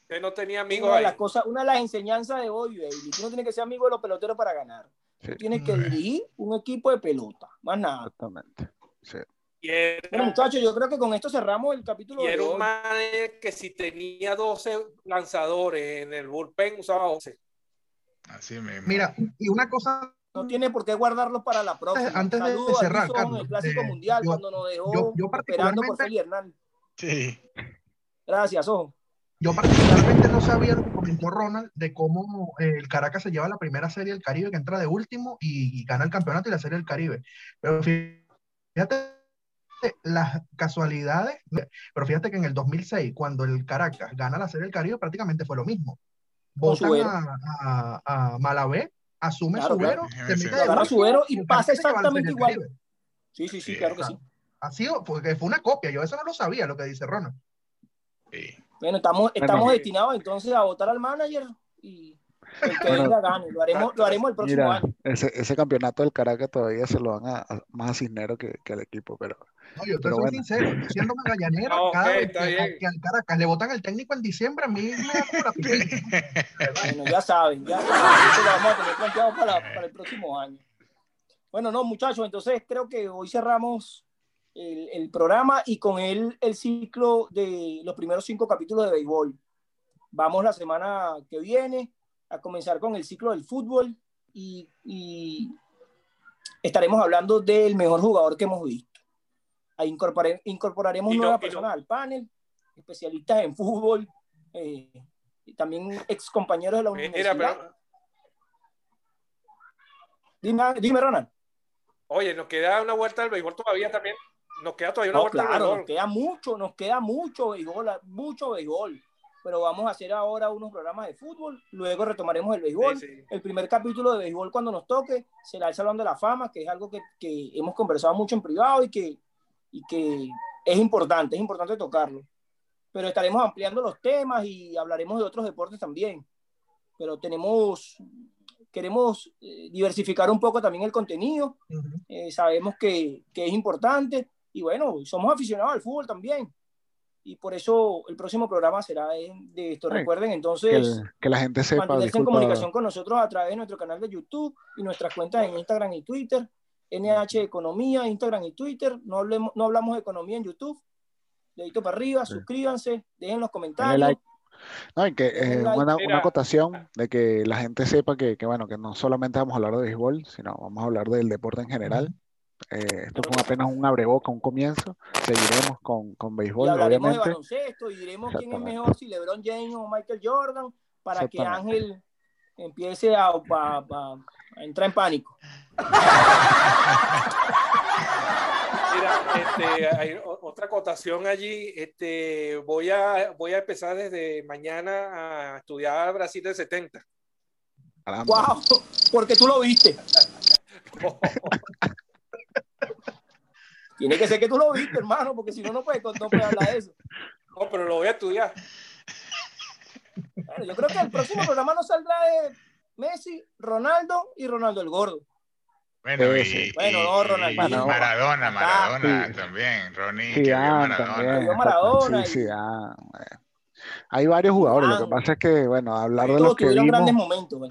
Usted no tenía amigos Una de ahí. las cosas, una de las enseñanzas de hoy, Bailey. Tú no tienes que ser amigo de los peloteros para ganar. Sí. Tú tienes que dirigir un equipo de pelota, más nada. Exactamente. Sí. Y era, Bueno, muchachos, yo creo que con esto cerramos el capítulo y de era un hoy. manager que si tenía 12 lanzadores en el bullpen usaba 11. Así mismo. Mira, y una cosa, No tiene por qué guardarlos para la próxima. Antes de cerrar, Wilson, Carlos, el Clásico eh, Mundial, yo- cuando nos dejó yo- yo esperando por particularmente- Feli Hernán. Sí. Gracias, ojo. yo particularmente no sabía lo que comentó Ronald de cómo eh, el Caracas se lleva la primera serie del Caribe, que entra de último y, y gana el campeonato y la serie del Caribe. Pero fíjate las casualidades, pero fíjate que en el 2006, cuando el Caracas gana la serie del Caribe, prácticamente fue lo mismo. Votan a, a, a Malavé, asume Claro, Subero, claro. se mete agarra Subero y pasa exactamente igual. Sí, sí, sí, Sí, claro que sí. Ha sido, porque fue una copia, yo eso no lo sabía, lo que dice Ronald. sí. Bueno, estamos, estamos Bueno. destinados entonces a votar al manager y el que Bueno. gane. Lo haremos, lo haremos el próximo Mira, año. ese, ese campeonato del Caracas todavía se lo dan a, a- más a Cisnero que, que al equipo, pero No, yo te Pero soy bueno. sincero, yo siendo magallanero, ok, cada vez está que, que al Caracas le votan el técnico en diciembre, a mí me da. Bueno, ya saben, ya saben, eso lo vamos a tener planteado para, para el próximo año. Bueno, no, muchachos, entonces creo que hoy cerramos el, el programa y con él el ciclo de los primeros cinco capítulos de béisbol. Vamos la semana que viene a comenzar con el ciclo del fútbol y, y estaremos hablando del mejor jugador que hemos visto. Ahí incorporaremos no- nuevas y no- personas al panel, especialistas en fútbol, eh, y también ex compañeros de la Mira, universidad. pero, Dime, dime, Ronald. oye, nos queda una vuelta del béisbol todavía también. Nos queda todavía una No, vuelta claro, nos béisbol. queda mucho, nos queda mucho béisbol, mucho béisbol. Pero vamos a hacer ahora unos programas de fútbol, luego retomaremos el béisbol. Sí, sí. El primer capítulo de béisbol cuando nos toque será el Salón de la Fama, que es algo que, que hemos conversado mucho en privado y que, y que es importante, es importante tocarlo. Pero estaremos ampliando los temas y hablaremos de otros deportes también. Pero tenemos, queremos eh, diversificar un poco también el contenido Ujú. eh, sabemos que, que es importante y bueno, somos aficionados al fútbol también. Y por eso el próximo programa será de, de esto. Recuerden que, entonces el- que la gente sepa, mantenerse en disculpa, comunicación con nosotros a través de nuestro canal de YouTube y nuestras cuentas en Instagram y Twitter. NH Economía, Instagram y Twitter. No, hablemos, no hablamos de economía en YouTube. Dedito para arriba, Sí. suscríbanse, dejen los comentarios. like. No, y que eh, like. una, una acotación de que la gente sepa que, que, bueno, que no solamente vamos a hablar de béisbol, sino vamos a hablar del deporte en general. Eh, esto fue apenas un abreboca, un comienzo. Seguiremos con, con Y béisbol, de obviamente. baloncesto y diremos quién es mejor, si LeBron James o Michael Jordan, para que. Ángel empiece a, a- a- a entrar en pánico. Mira, este, hay otra acotación allí. Este, voy, a, voy a empezar desde mañana a estudiar Brasil del 70. Caramba. ¡Wow! Porque tú lo viste. Tiene que ser que tú lo viste, hermano, porque si no, no puedes no puede hablar de eso. No, pero lo voy a estudiar. Bueno, yo creo que el próximo programa nos saldrá de Messi, Ronaldo y Ronaldo el Gordo. Bueno, Sí, y, sí. Bueno, y- no, Ronaldinho. y Maradona, Ah, Maradona sí. también, Ronnie, vio Zidane Maradona. Maradona Sí, Zidane, eh. Hay varios jugadores, lo que pasa es que, bueno, hablar de los que grandes momentos. güey.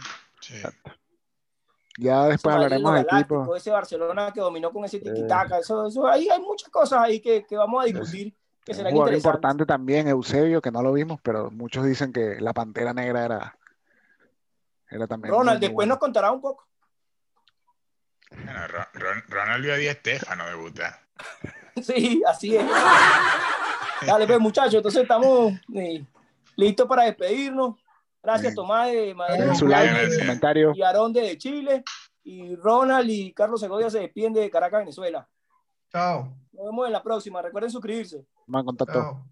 Ya después hablaremos del equipo. ese Barcelona que dominó con ese tiki-taka, eso, eso, ahí hay muchas cosas ahí que, que vamos a discutir que serán interesantes. importante también, Eusebio, que no lo vimos, pero muchos dicen que la Pantera Negra era, era también Ronald, muy después bueno. nos contará un poco. Bueno, Ron- Ron- Ronald vio a Di Estefano debutar. Sí, así es. Dale, pues, muchachos, entonces estamos eh, listos para despedirnos. Gracias. Tomás de Madrid comentario. y Aarón de Chile. Y Ronald y Carlos Segovia se despiden de Caracas, Venezuela. Chao. Nos vemos en la próxima. Recuerden suscribirse. Más contacto. Chao.